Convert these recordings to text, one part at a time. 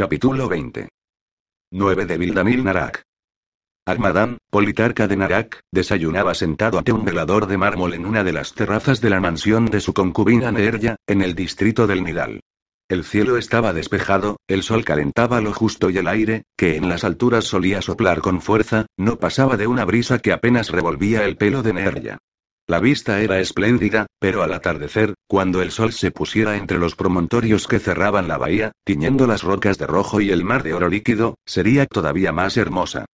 Capítulo 20. 9 de Vildamil Narak. Agmadán, politarca de Narak, desayunaba sentado ante un velador de mármol en una de las terrazas de la mansión de su concubina Neerya, en el distrito del Nidal. El cielo estaba despejado, el sol calentaba lo justo y el aire, que en las alturas solía soplar con fuerza, no pasaba de una brisa que apenas revolvía el pelo de Neerya. La vista era espléndida, pero al atardecer, cuando el sol se pusiera entre los promontorios que cerraban la bahía, tiñendo las rocas de rojo y el mar de oro líquido, sería todavía más hermosa.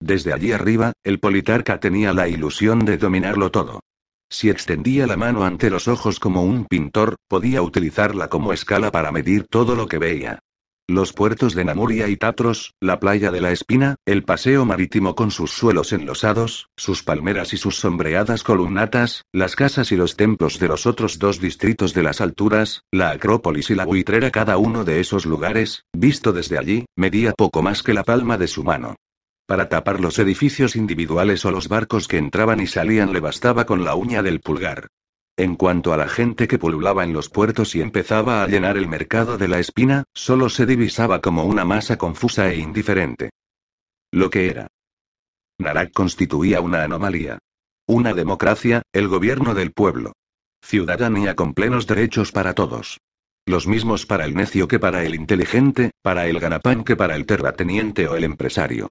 Desde allí arriba, el politarca tenía la ilusión de dominarlo todo. Si extendía la mano ante los ojos como un pintor, podía utilizarla como escala para medir todo lo que veía. Los puertos de Namuria y Tatros, la playa de la Espina, el paseo marítimo con sus suelos enlosados, sus palmeras y sus sombreadas columnatas, las casas y los templos de los otros dos distritos de las alturas, la Acrópolis y la buitrera, cada uno de esos lugares, visto desde allí, medía poco más que la palma de su mano. Para tapar los edificios individuales o los barcos que entraban y salían le bastaba con la uña del pulgar. En cuanto a la gente que pululaba en los puertos y empezaba a llenar el mercado de la espina, solo se divisaba como una masa confusa e indiferente. Lo que era. Narak constituía una anomalía. Una democracia, el gobierno del pueblo. Ciudadanía con plenos derechos para todos. Los mismos para el necio que para el inteligente, para el ganapán que para el terrateniente o el empresario.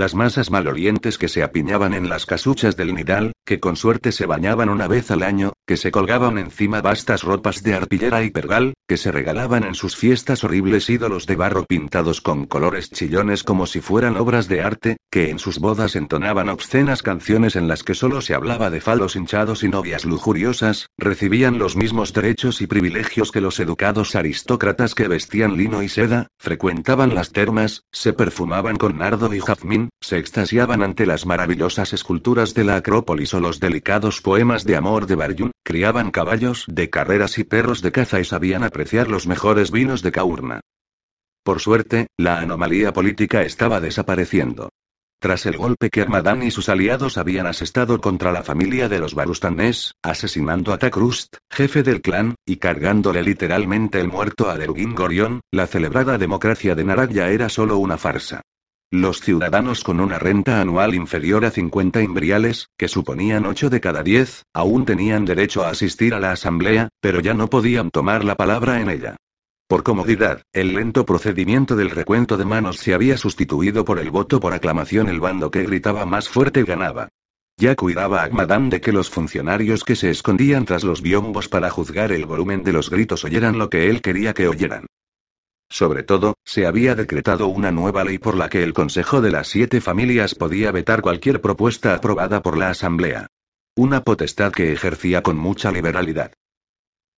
Las masas malorientes que se apiñaban en las casuchas del Nidal, que con suerte se bañaban una vez al año, que se colgaban encima vastas ropas de arpillera y pergal, que se regalaban en sus fiestas horribles ídolos de barro pintados con colores chillones como si fueran obras de arte, que en sus bodas entonaban obscenas canciones en las que solo se hablaba de falos hinchados y novias lujuriosas, recibían los mismos derechos y privilegios que los educados aristócratas que vestían lino y seda, frecuentaban las termas, se perfumaban con nardo y jazmín, se extasiaban ante las maravillosas esculturas de la Acrópolis o los delicados poemas de amor de Baryun, criaban caballos de carreras y perros de caza y sabían apreciar los mejores vinos de Kaurna. Por suerte, la anomalía política estaba desapareciendo. Tras el golpe que Armadán y sus aliados habían asestado contra la familia de los Barustanés, asesinando a Takrust, jefe del clan, y cargándole literalmente el muerto a Derugin Gorion, la celebrada democracia de Narak ya era solo una farsa. Los ciudadanos con una renta anual inferior a 50 imbriales, que suponían 8 de cada 10, aún tenían derecho a asistir a la asamblea, pero ya no podían tomar la palabra en ella. Por comodidad, el lento procedimiento del recuento de manos se había sustituido por el voto por aclamación. El bando que gritaba más fuerte ganaba. Ya cuidaba Agmadán de que los funcionarios que se escondían tras los biombos para juzgar el volumen de los gritos oyeran lo que él quería que oyeran. Sobre todo, se había decretado una nueva ley por la que el Consejo de las Siete Familias podía vetar cualquier propuesta aprobada por la Asamblea. Una potestad que ejercía con mucha liberalidad.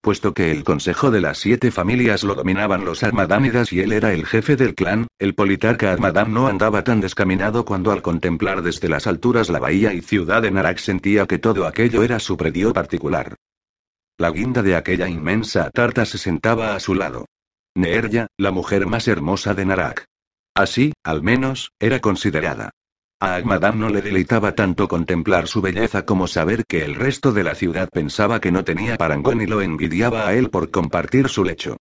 Puesto que el Consejo de las Siete Familias lo dominaban los Armadánidas y él era el jefe del clan, el politarca Armadán no andaba tan descaminado cuando al contemplar desde las alturas la bahía y ciudad de Narak sentía que todo aquello era su predio particular. La guinda de aquella inmensa tarta se sentaba a su lado. Neerya, la mujer más hermosa de Narak. Así, al menos, era considerada. A Agmadam no le deleitaba tanto contemplar su belleza como saber que el resto de la ciudad pensaba que no tenía parangón y lo envidiaba a él por compartir su lecho.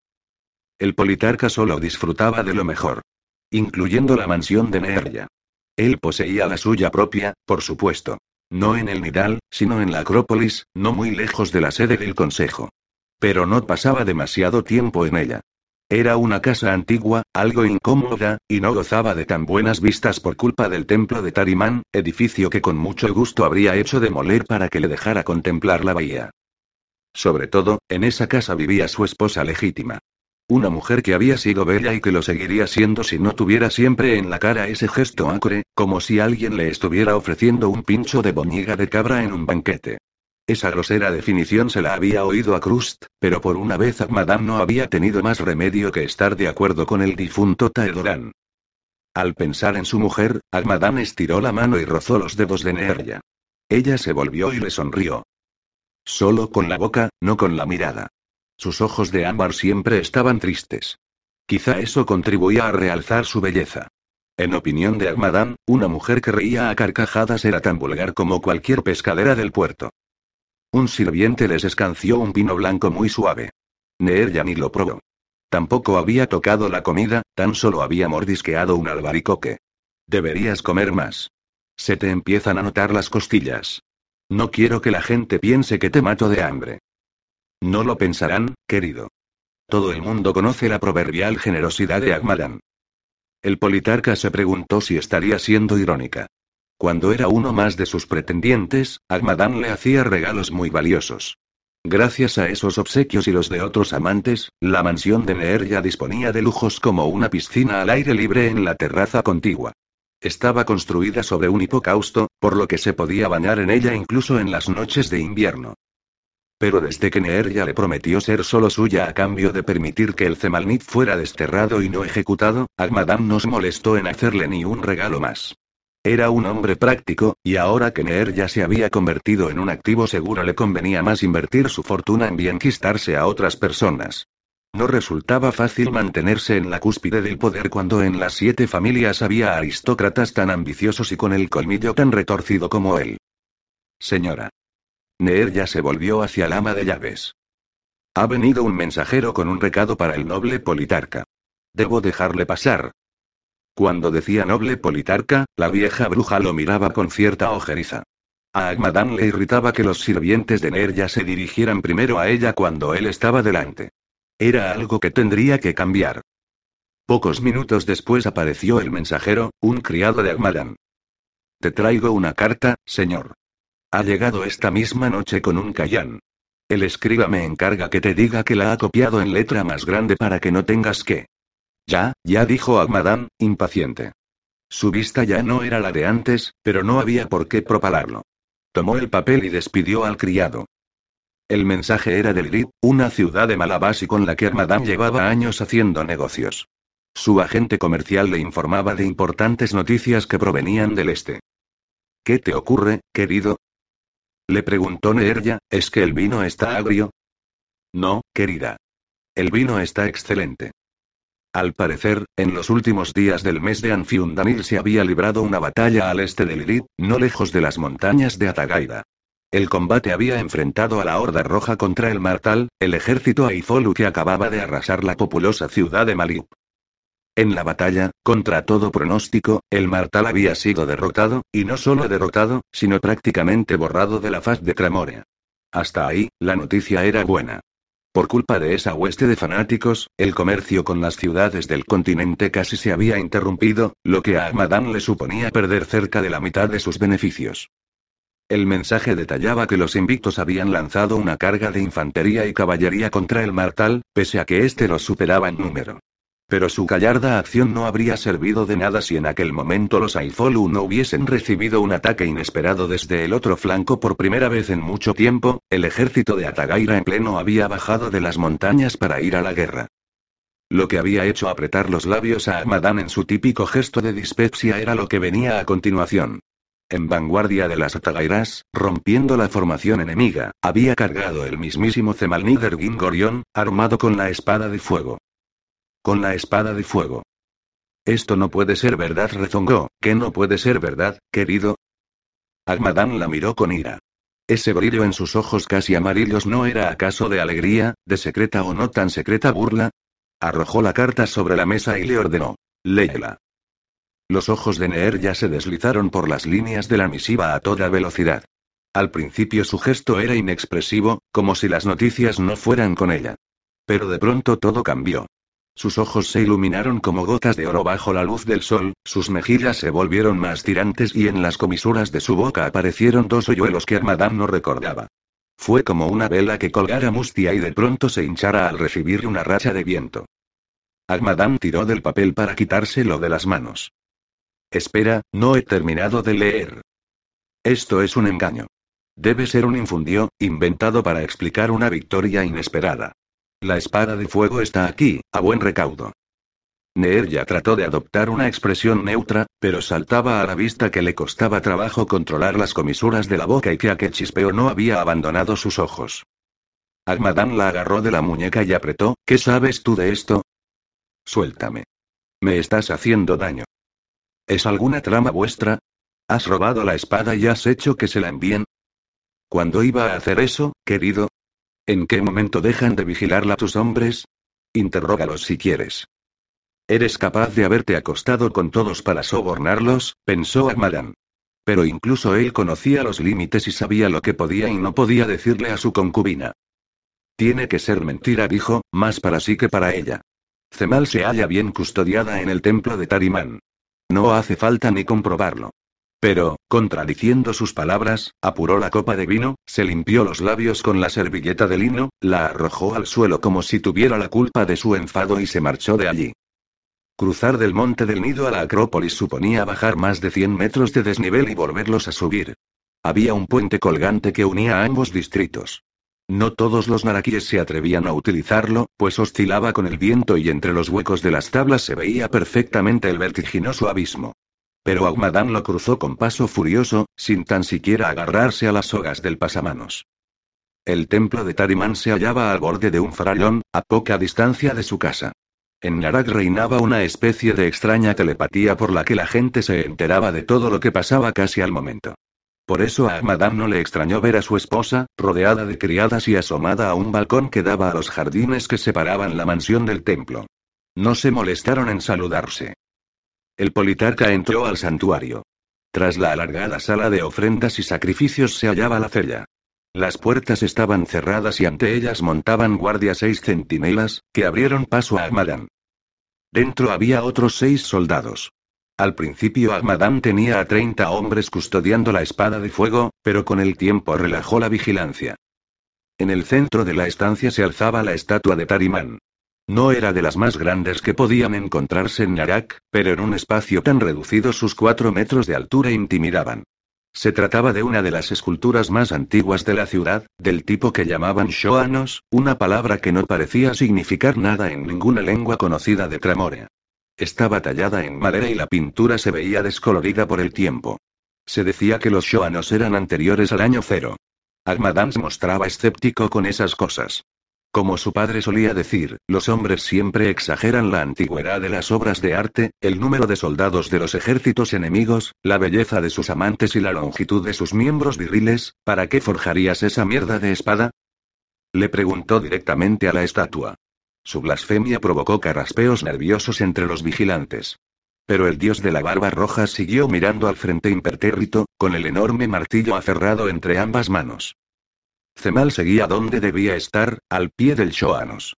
El politarca solo disfrutaba de lo mejor. Incluyendo la mansión de Neerya. Él poseía la suya propia, por supuesto. No en el Nidal, sino en la Acrópolis, no muy lejos de la sede del Consejo. Pero no pasaba demasiado tiempo en ella. Era una casa antigua, algo incómoda, y no gozaba de tan buenas vistas por culpa del templo de Tarimán, edificio que con mucho gusto habría hecho demoler para que le dejara contemplar la bahía. Sobre todo, en esa casa vivía su esposa legítima. Una mujer que había sido bella y que lo seguiría siendo si no tuviera siempre en la cara ese gesto acre, como si alguien le estuviera ofreciendo un pincho de boñiga de cabra en un banquete. Esa grosera definición se la había oído a Krust, pero por una vez Madame no había tenido más remedio que estar de acuerdo con el difunto Taedoran. Al pensar en su mujer, Agmadán estiró la mano y rozó los dedos de Neerya. Ella se volvió y le sonrió. Solo con la boca, no con la mirada. Sus ojos de ámbar siempre estaban tristes. Quizá eso contribuía a realzar su belleza. En opinión de Agmadán, una mujer que reía a carcajadas era tan vulgar como cualquier pescadera del puerto. Un sirviente les escanció un vino blanco muy suave. Neer ya ni lo probó. Tampoco había tocado la comida, tan solo había mordisqueado un albaricoque. Deberías comer más. Se te empiezan a notar las costillas. No quiero que la gente piense que te mato de hambre. No lo pensarán, querido. Todo el mundo conoce la proverbial generosidad de Agmadán. El politarca se preguntó si estaría siendo irónica. Cuando era uno más de sus pretendientes, Agmadán le hacía regalos muy valiosos. Gracias a esos obsequios y los de otros amantes, la mansión de Neer ya disponía de lujos como una piscina al aire libre en la terraza contigua. Estaba construida sobre un hipocausto, por lo que se podía bañar en ella incluso en las noches de invierno. Pero desde que Neerja le prometió ser solo suya a cambio de permitir que el Zemalnit fuera desterrado y no ejecutado, Agmadam no se molestó en hacerle ni un regalo más. Era un hombre práctico, y ahora que Neer ya se había convertido en un activo seguro le convenía más invertir su fortuna en bienquistarse a otras personas. No resultaba fácil mantenerse en la cúspide del poder cuando en las siete familias había aristócratas tan ambiciosos y con el colmillo tan retorcido como él. Señora. Neer ya se volvió hacia el ama de llaves. Ha venido un mensajero con un recado para el noble Politarca. Debo dejarle pasar. Cuando decía noble Politarca, la vieja bruja lo miraba con cierta ojeriza. A Agmadán le irritaba que los sirvientes de Neer ya se dirigieran primero a ella cuando él estaba delante. Era algo que tendría que cambiar. Pocos minutos después apareció el mensajero, un criado de Agmadán. Te traigo una carta, señor. Ha llegado esta misma noche con un cayán. El escriba me encarga que te diga que la ha copiado en letra más grande para que no tengas que. Ya, ya dijo Agmadán, impaciente. Su vista ya no era la de antes, pero no había por qué propalarlo. Tomó el papel y despidió al criado. El mensaje era de Lirit, una ciudad de Malabasi con la que Agmadán llevaba años haciendo negocios. Su agente comercial le informaba de importantes noticias que provenían del este. ¿Qué te ocurre, querido? Le preguntó Neerja, ¿es que el vino está agrio? No, querida. El vino está excelente. Al parecer, en los últimos días del mes de Anfiundanil se había librado una batalla al este de Lilith, no lejos de las montañas de Atagaida. El combate había enfrentado a la Horda Roja contra el Martal, el ejército Aizolu que acababa de arrasar la populosa ciudad de Maliup. En la batalla, contra todo pronóstico, el Martal había sido derrotado, y no solo derrotado, sino prácticamente borrado de la faz de Tramorea. Hasta ahí, la noticia era buena. Por culpa de esa hueste de fanáticos, el comercio con las ciudades del continente casi se había interrumpido, lo que a Ahmadán le suponía perder cerca de la mitad de sus beneficios. El mensaje detallaba que los invictos habían lanzado una carga de infantería y caballería contra el Martal, pese a que éste los superaba en número. Pero su gallarda acción no habría servido de nada si en aquel momento los Aizolu no hubiesen recibido un ataque inesperado desde el otro flanco por primera vez en mucho tiempo, el ejército de Atagaira en pleno había bajado de las montañas para ir a la guerra. Lo que había hecho apretar los labios a Ahmadán en su típico gesto de dispepsia era lo que venía a continuación. En vanguardia de las Atagairas, rompiendo la formación enemiga, había cargado el mismísimo Zemalnider Gingorion, armado con la espada de fuego. Con la espada de fuego. Esto no puede ser verdad, rezongó, ¿qué no puede ser verdad, querido? Agmadán la miró con ira. Ese brillo en sus ojos casi amarillos no era acaso de alegría, de secreta o no tan secreta burla. Arrojó la carta sobre la mesa y le ordenó. Léela. Los ojos de Neer ya se deslizaron por las líneas de la misiva a toda velocidad. Al principio su gesto era inexpresivo, como si las noticias no fueran con ella. Pero de pronto todo cambió. Sus ojos se iluminaron como gotas de oro bajo la luz del sol, sus mejillas se volvieron más tirantes y en las comisuras de su boca aparecieron dos hoyuelos que Armadán no recordaba. Fue como una vela que colgara mustia y de pronto se hinchara al recibir una racha de viento. Agmadán tiró del papel para quitárselo de las manos. Espera, no he terminado de leer. Esto es un engaño. Debe ser un infundio, inventado para explicar una victoria inesperada. La espada de fuego está aquí, a buen recaudo. Neerja trató de adoptar una expresión neutra, pero saltaba a la vista que le costaba trabajo controlar las comisuras de la boca y que aquel chispeo no había abandonado sus ojos. Agmadán la agarró de la muñeca y apretó, ¿qué sabes tú de esto? Suéltame. Me estás haciendo daño. ¿Es alguna trama vuestra? ¿Has robado la espada y has hecho que se la envíen? ¿Cuándo iba a hacer eso, querido? ¿En qué momento dejan de vigilarla tus hombres? Interrógalos si quieres. Eres capaz de haberte acostado con todos para sobornarlos, pensó Agmadán. Pero incluso él conocía los límites y sabía lo que podía y no podía decirle a su concubina. Tiene que ser mentira, dijo, más para sí que para ella. Cemal se halla bien custodiada en el templo de Tarimán. No hace falta ni comprobarlo. Pero, contradiciendo sus palabras, apuró la copa de vino, se limpió los labios con la servilleta de lino, la arrojó al suelo como si tuviera la culpa de su enfado y se marchó de allí. Cruzar del monte del nido a la Acrópolis suponía bajar más de 100 metros de desnivel y volverlos a subir. Había un puente colgante que unía a ambos distritos. No todos los narakíes se atrevían a utilizarlo, pues oscilaba con el viento y entre los huecos de las tablas se veía perfectamente el vertiginoso abismo. Pero Aumadán lo cruzó con paso furioso, sin tan siquiera agarrarse a las sogas del pasamanos. El templo de Tarimán se hallaba al borde de un farallón, a poca distancia de su casa. En Narak reinaba una especie de extraña telepatía por la que la gente se enteraba de todo lo que pasaba casi al momento. Por eso a Ahmadam no le extrañó ver a su esposa, rodeada de criadas y asomada a un balcón que daba a los jardines que separaban la mansión del templo. No se molestaron en saludarse. El politarca entró al santuario. Tras la alargada sala de ofrendas y sacrificios se hallaba la cella. Las puertas estaban cerradas y ante ellas montaban guardia seis centinelas, que abrieron paso a Ahmadán. Dentro había otros seis soldados. Al principio Ahmadán tenía a 30 hombres custodiando la espada de fuego, pero con el tiempo relajó la vigilancia. En el centro de la estancia se alzaba la estatua de Tarimán. No era de las más grandes que podían encontrarse en Narak, pero en un espacio tan reducido sus cuatro metros de altura intimidaban. Se trataba de una de las esculturas más antiguas de la ciudad, del tipo que llamaban Shoanos, una palabra que no parecía significar nada en ninguna lengua conocida de Tramorea. Estaba tallada en madera y la pintura se veía descolorida por el tiempo. Se decía que los Shoanos eran anteriores al año cero. Agmadam se mostraba escéptico con esas cosas. Como su padre solía decir, los hombres siempre exageran la antigüedad de las obras de arte, el número de soldados de los ejércitos enemigos, la belleza de sus amantes y la longitud de sus miembros viriles, ¿para qué forjarías esa mierda de espada? Le preguntó directamente a la estatua. Su blasfemia provocó carraspeos nerviosos entre los vigilantes. Pero el dios de la barba roja siguió mirando al frente impertérrito, con el enorme martillo aferrado entre ambas manos. Cemal seguía donde debía estar, al pie del Shoanos.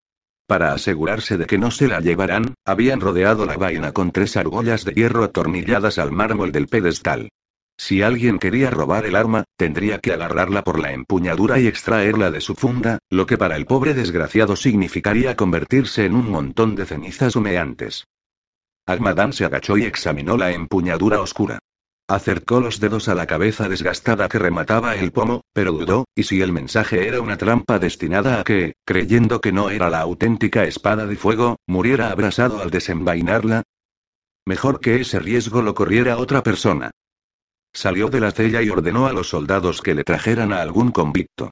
Para asegurarse de que no se la llevaran, habían rodeado la vaina con tres argollas de hierro atornilladas al mármol del pedestal. Si alguien quería robar el arma, tendría que agarrarla por la empuñadura y extraerla de su funda, lo que para el pobre desgraciado significaría convertirse en un montón de cenizas humeantes. Agmadán se agachó y examinó la empuñadura oscura. Acercó los dedos a la cabeza desgastada que remataba el pomo, pero dudó, y si el mensaje era una trampa destinada a que, creyendo que no era la auténtica espada de fuego, muriera abrasado al desenvainarla. Mejor que ese riesgo lo corriera otra persona. Salió de la cella y ordenó a los soldados que le trajeran a algún convicto.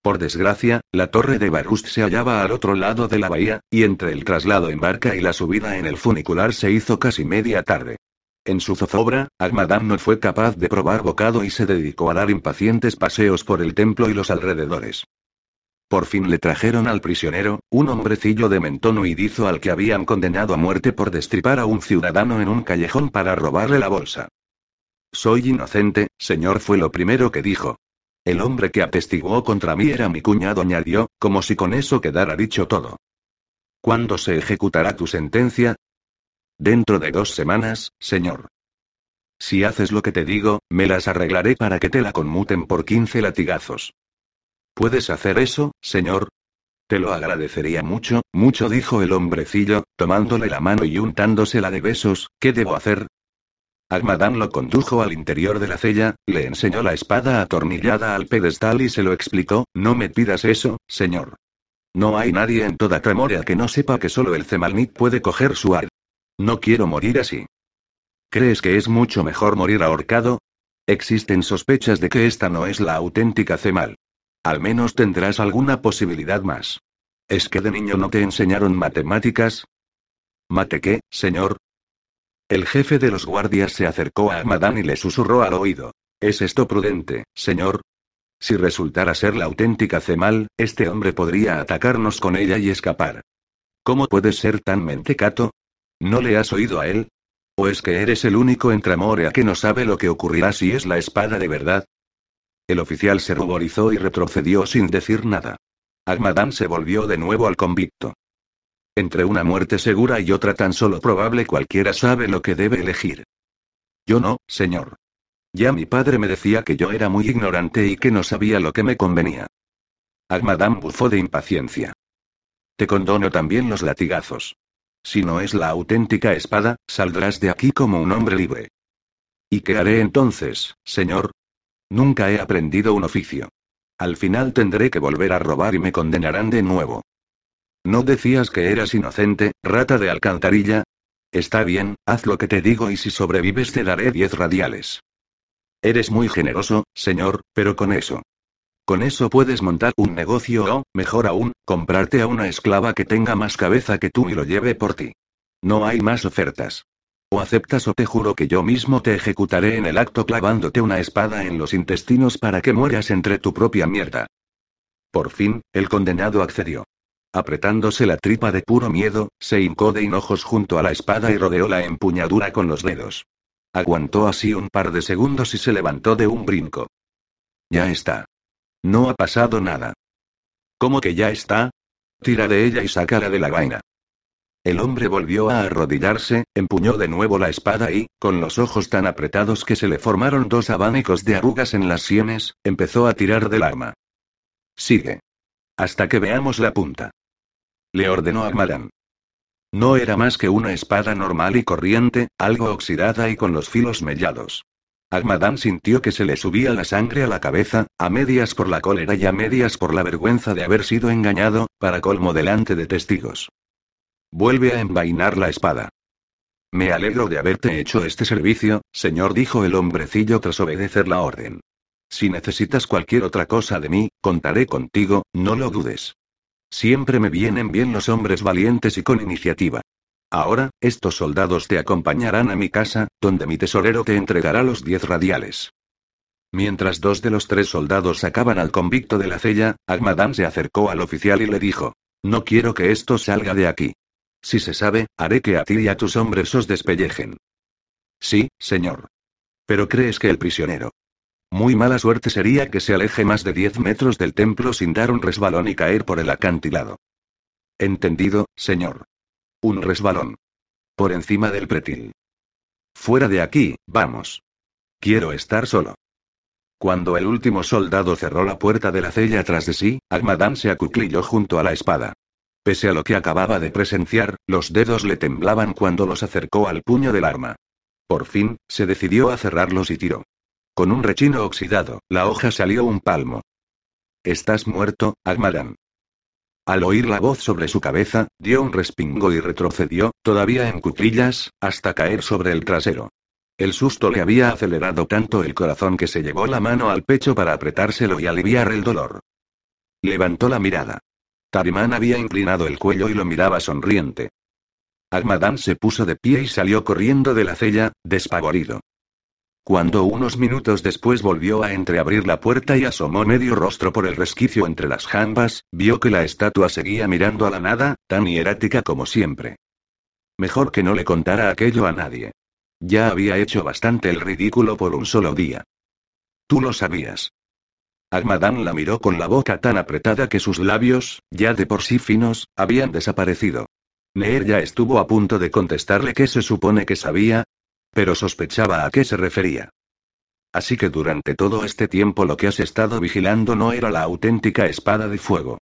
Por desgracia, la torre de Barust se hallaba al otro lado de la bahía, y entre el traslado en barca y la subida en el funicular se hizo casi media tarde. En su zozobra, Agmadam no fue capaz de probar bocado y se dedicó a dar impacientes paseos por el templo y los alrededores. Por fin le trajeron al prisionero, un hombrecillo de mentón huidizo al que habían condenado a muerte por destripar a un ciudadano en un callejón para robarle la bolsa. Soy inocente, señor, fue lo primero que dijo. El hombre que atestiguó contra mí era mi cuñado, añadió, como si con eso quedara dicho todo. ¿Cuándo se ejecutará tu sentencia? Dentro de dos semanas, señor. Si haces lo que te digo, me las arreglaré para que te la conmuten por quince latigazos. ¿Puedes hacer eso, señor? Te lo agradecería mucho, mucho, dijo el hombrecillo, tomándole la mano y untándosela de besos. ¿Qué debo hacer? Agmadán lo condujo al interior de la cella, le enseñó la espada atornillada al pedestal y se lo explicó, no me pidas eso, señor. No hay nadie en toda Tremoria que no sepa que solo el Zemalnit puede coger su ar. No quiero morir así. ¿Crees que es mucho mejor morir ahorcado? Existen sospechas de que esta no es la auténtica Cemal. Al menos tendrás alguna posibilidad más. ¿Es que de niño no te enseñaron matemáticas? ¿Mate qué, señor? El jefe de los guardias se acercó a Madame y le susurró al oído. ¿Es esto prudente, señor? Si resultara ser la auténtica Cemal, este hombre podría atacarnos con ella y escapar. ¿Cómo puedes ser tan mentecato? ¿No le has oído a él? ¿O es que eres el único en Tramorea que no sabe lo que ocurrirá si es la espada de verdad? El oficial se ruborizó y retrocedió sin decir nada. Agmadán se volvió de nuevo al convicto. Entre una muerte segura y otra tan solo probable cualquiera sabe lo que debe elegir. Yo no, señor. Ya mi padre me decía que yo era muy ignorante y que no sabía lo que me convenía. Agmadán bufó de impaciencia. Te condono también los latigazos. Si no es la auténtica espada, saldrás de aquí como un hombre libre. ¿Y qué haré entonces, señor? Nunca he aprendido un oficio. Al final tendré que volver a robar y me condenarán de nuevo. ¿No decías que eras inocente, rata de alcantarilla? Está bien, haz lo que te digo y si sobrevives te daré diez radiales. Eres muy generoso, señor, pero con eso. Con eso puedes montar un negocio o, mejor aún, comprarte a una esclava que tenga más cabeza que tú y lo lleve por ti. No hay más ofertas. O aceptas o te juro que yo mismo te ejecutaré en el acto clavándote una espada en los intestinos para que mueras entre tu propia mierda. Por fin, el condenado accedió. Apretándose la tripa de puro miedo, se hincó de hinojos junto a la espada y rodeó la empuñadura con los dedos. Aguantó así un par de segundos y se levantó de un brinco. Ya está. No ha pasado nada. ¿Cómo que ya está? Tira de ella y sácala de la vaina. El hombre volvió a arrodillarse, empuñó de nuevo la espada y, con los ojos tan apretados que se le formaron dos abanicos de arrugas en las sienes, empezó a tirar del arma. Sigue. Hasta que veamos la punta. Le ordenó a Madan. No era más que una espada normal y corriente, algo oxidada y con los filos mellados. Agmadán sintió que se le subía la sangre a la cabeza, a medias por la cólera y a medias por la vergüenza de haber sido engañado, para colmo delante de testigos. Vuelve a envainar la espada. Me alegro de haberte hecho este servicio, señor, dijo el hombrecillo tras obedecer la orden. Si necesitas cualquier otra cosa de mí, contaré contigo, no lo dudes. Siempre me vienen bien los hombres valientes y con iniciativa. Ahora, estos soldados te acompañarán a mi casa, donde mi tesorero te entregará los diez radiales. Mientras dos de los tres soldados sacaban al convicto de la cella, Agmadán se acercó al oficial y le dijo: No quiero que esto salga de aquí. Si se sabe, haré que a ti y a tus hombres os despellejen. Sí, señor. Pero crees que el prisionero. Muy mala suerte sería que se aleje más de diez metros del templo sin dar un resbalón y caer por el acantilado. Entendido, señor. Un resbalón. Por encima del pretil. Fuera de aquí, vamos. Quiero estar solo. Cuando el último soldado cerró la puerta de la cella tras de sí, Agmadán se acuclilló junto a la espada. Pese a lo que acababa de presenciar, los dedos le temblaban cuando los acercó al puño del arma. Por fin, se decidió a cerrarlos y tiró. Con un rechino oxidado, la hoja salió un palmo. Estás muerto, Agmadan. Al oír la voz sobre su cabeza, dio un respingo y retrocedió, todavía en cuclillas, hasta caer sobre el trasero. El susto le había acelerado tanto el corazón que se llevó la mano al pecho para apretárselo y aliviar el dolor. Levantó la mirada. Tarimán había inclinado el cuello y lo miraba sonriente. Agmadán se puso de pie y salió corriendo de la cella, despavorido. Cuando unos minutos después volvió a entreabrir la puerta y asomó medio rostro por el resquicio entre las jambas, vio que la estatua seguía mirando a la nada, tan hierática como siempre. Mejor que no le contara aquello a nadie. Ya había hecho bastante el ridículo por un solo día. Tú lo sabías. Agmadán la miró con la boca tan apretada que sus labios, ya de por sí finos, habían desaparecido. Neer ya estuvo a punto de contestarle que se supone que sabía, pero sospechaba a qué se refería. Así que durante todo este tiempo lo que has estado vigilando no era la auténtica espada de fuego.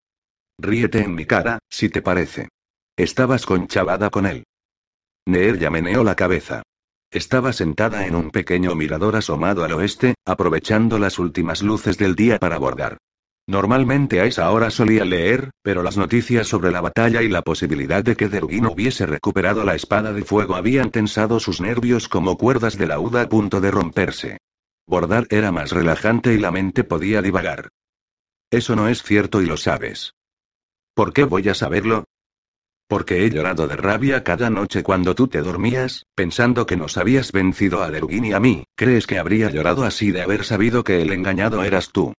Ríete en mi cara, si te parece. Estabas conchavada con él. Neer ya meneó la cabeza. Estaba sentada en un pequeño mirador asomado al oeste, aprovechando las últimas luces del día para bordar. Normalmente a esa hora solía leer, pero las noticias sobre la batalla y la posibilidad de que Derugin hubiese recuperado la espada de fuego habían tensado sus nervios como cuerdas de lauda a punto de romperse. Bordar era más relajante y la mente podía divagar. Eso no es cierto y lo sabes. ¿Por qué voy a saberlo? Porque he llorado de rabia cada noche cuando tú te dormías, pensando que nos habías vencido a Derugin y a mí. ¿Crees que habría llorado así de haber sabido que el engañado eras tú?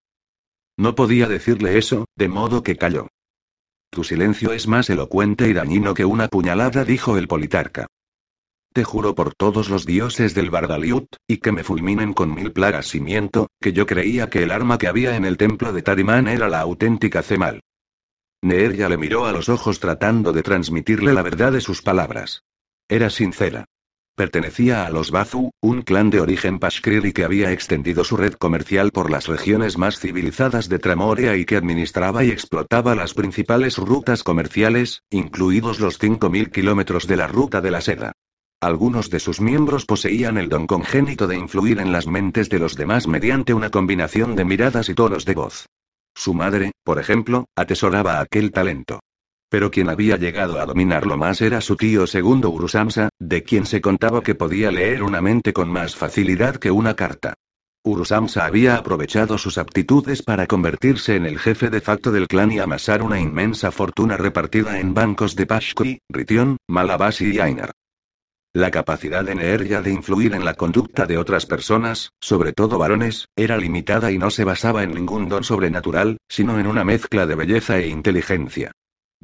No podía decirle eso, de modo que calló. Tu silencio es más elocuente y dañino que una puñalada, dijo el politarca. Te juro por todos los dioses del Bardaliut, y que me fulminen con mil plagas y miento, que yo creía que el arma que había en el templo de Tarimán era la auténtica Cemal. Neerya le miró a los ojos tratando de transmitirle la verdad de sus palabras. Era sincera. Pertenecía a los Bazu, un clan de origen Pashkriri que había extendido su red comercial por las regiones más civilizadas de Tramoria y que administraba y explotaba las principales rutas comerciales, incluidos los 5.000 kilómetros de la ruta de la seda. Algunos de sus miembros poseían el don congénito de influir en las mentes de los demás mediante una combinación de miradas y tonos de voz. Su madre, por ejemplo, atesoraba aquel talento. Pero quien había llegado a dominarlo más era su tío segundo Urusamsa, de quien se contaba que podía leer una mente con más facilidad que una carta. Urusamsa había aprovechado sus aptitudes para convertirse en el jefe de facto del clan y amasar una inmensa fortuna repartida en bancos de Pashki, Ritión, Malabasi y Ainar. La capacidad de Neerya de influir en la conducta de otras personas, sobre todo varones, era limitada y no se basaba en ningún don sobrenatural, sino en una mezcla de belleza e inteligencia.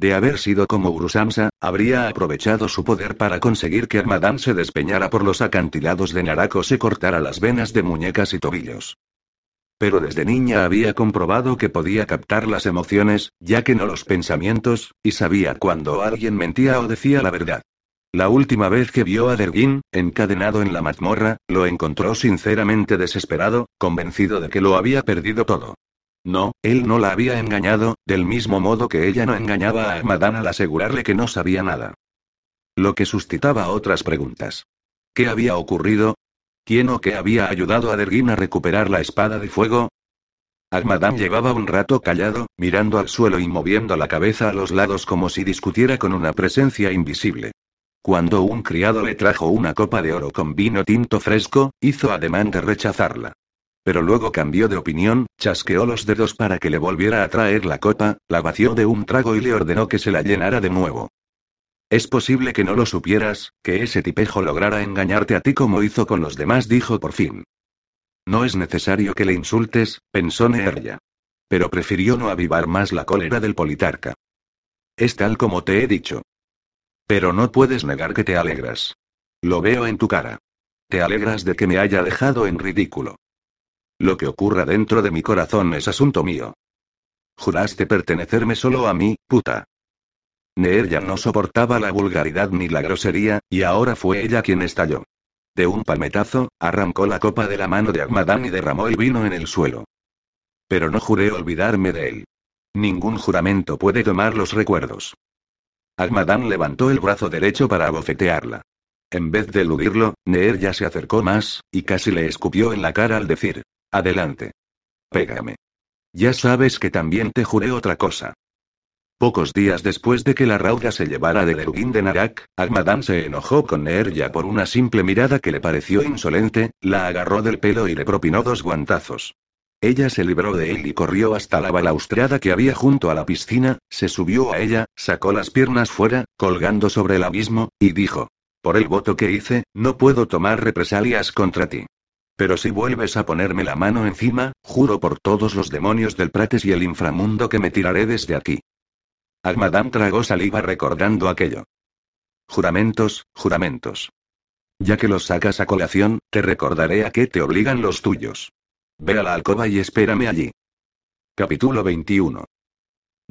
De haber sido como Urusamsa, habría aprovechado su poder para conseguir que Armadan se despeñara por los acantilados de Narako se cortara las venas de muñecas y tobillos. Pero desde niña había comprobado que podía captar las emociones, ya que no los pensamientos, y sabía cuando alguien mentía o decía la verdad. La última vez que vio a Dergin, encadenado en la mazmorra, lo encontró sinceramente desesperado, convencido de que lo había perdido todo. No, él no la había engañado, del mismo modo que ella no engañaba a Ahmadan al asegurarle que no sabía nada. Lo que suscitaba otras preguntas. ¿Qué había ocurrido? ¿Quién o qué había ayudado a Dergin a recuperar la espada de fuego? Ahmadan llevaba un rato callado, mirando al suelo y moviendo la cabeza a los lados como si discutiera con una presencia invisible. Cuando un criado le trajo una copa de oro con vino tinto fresco, hizo ademán de rechazarla. Pero luego cambió de opinión, chasqueó los dedos para que le volviera a traer la copa, la vació de un trago y le ordenó que se la llenara de nuevo. Es posible que no lo supieras, que ese tipejo lograra engañarte a ti como hizo con los demás, dijo por fin. No es necesario que le insultes, pensó Neerya. Pero prefirió no avivar más la cólera del politarca. Es tal como te he dicho. Pero no puedes negar que te alegras. Lo veo en tu cara. Te alegras de que me haya dejado en ridículo. Lo que ocurra dentro de mi corazón es asunto mío. Juraste pertenecerme solo a mí, puta. Neer ya no soportaba la vulgaridad ni la grosería, y ahora fue ella quien estalló. De un palmetazo, arrancó la copa de la mano de Ahmadan y derramó el vino en el suelo. Pero no juré olvidarme de él. Ningún juramento puede tomar los recuerdos. Ahmadan levantó el brazo derecho para abofetearla. En vez de eludirlo, Neer ya se acercó más, y casi le escupió en la cara al decir, Adelante. Pégame. Ya sabes que también te juré otra cosa. Pocos días después de que la rauda se llevara de Derugin de Narak, Ahmadan se enojó con Neerya por una simple mirada que le pareció insolente, la agarró del pelo y le propinó dos guantazos. Ella se libró de él y corrió hasta la balaustrada que había junto a la piscina, se subió a ella, sacó las piernas fuera, colgando sobre el abismo, y dijo, Por el voto que hice, no puedo tomar represalias contra ti. Pero si vuelves a ponerme la mano encima, juro por todos los demonios del Prates y el inframundo que me tiraré desde aquí. Almadam tragó saliva recordando aquello. Juramentos, juramentos. Ya que los sacas a colación, te recordaré a qué te obligan los tuyos. Ve a la alcoba y espérame allí. Capítulo 21.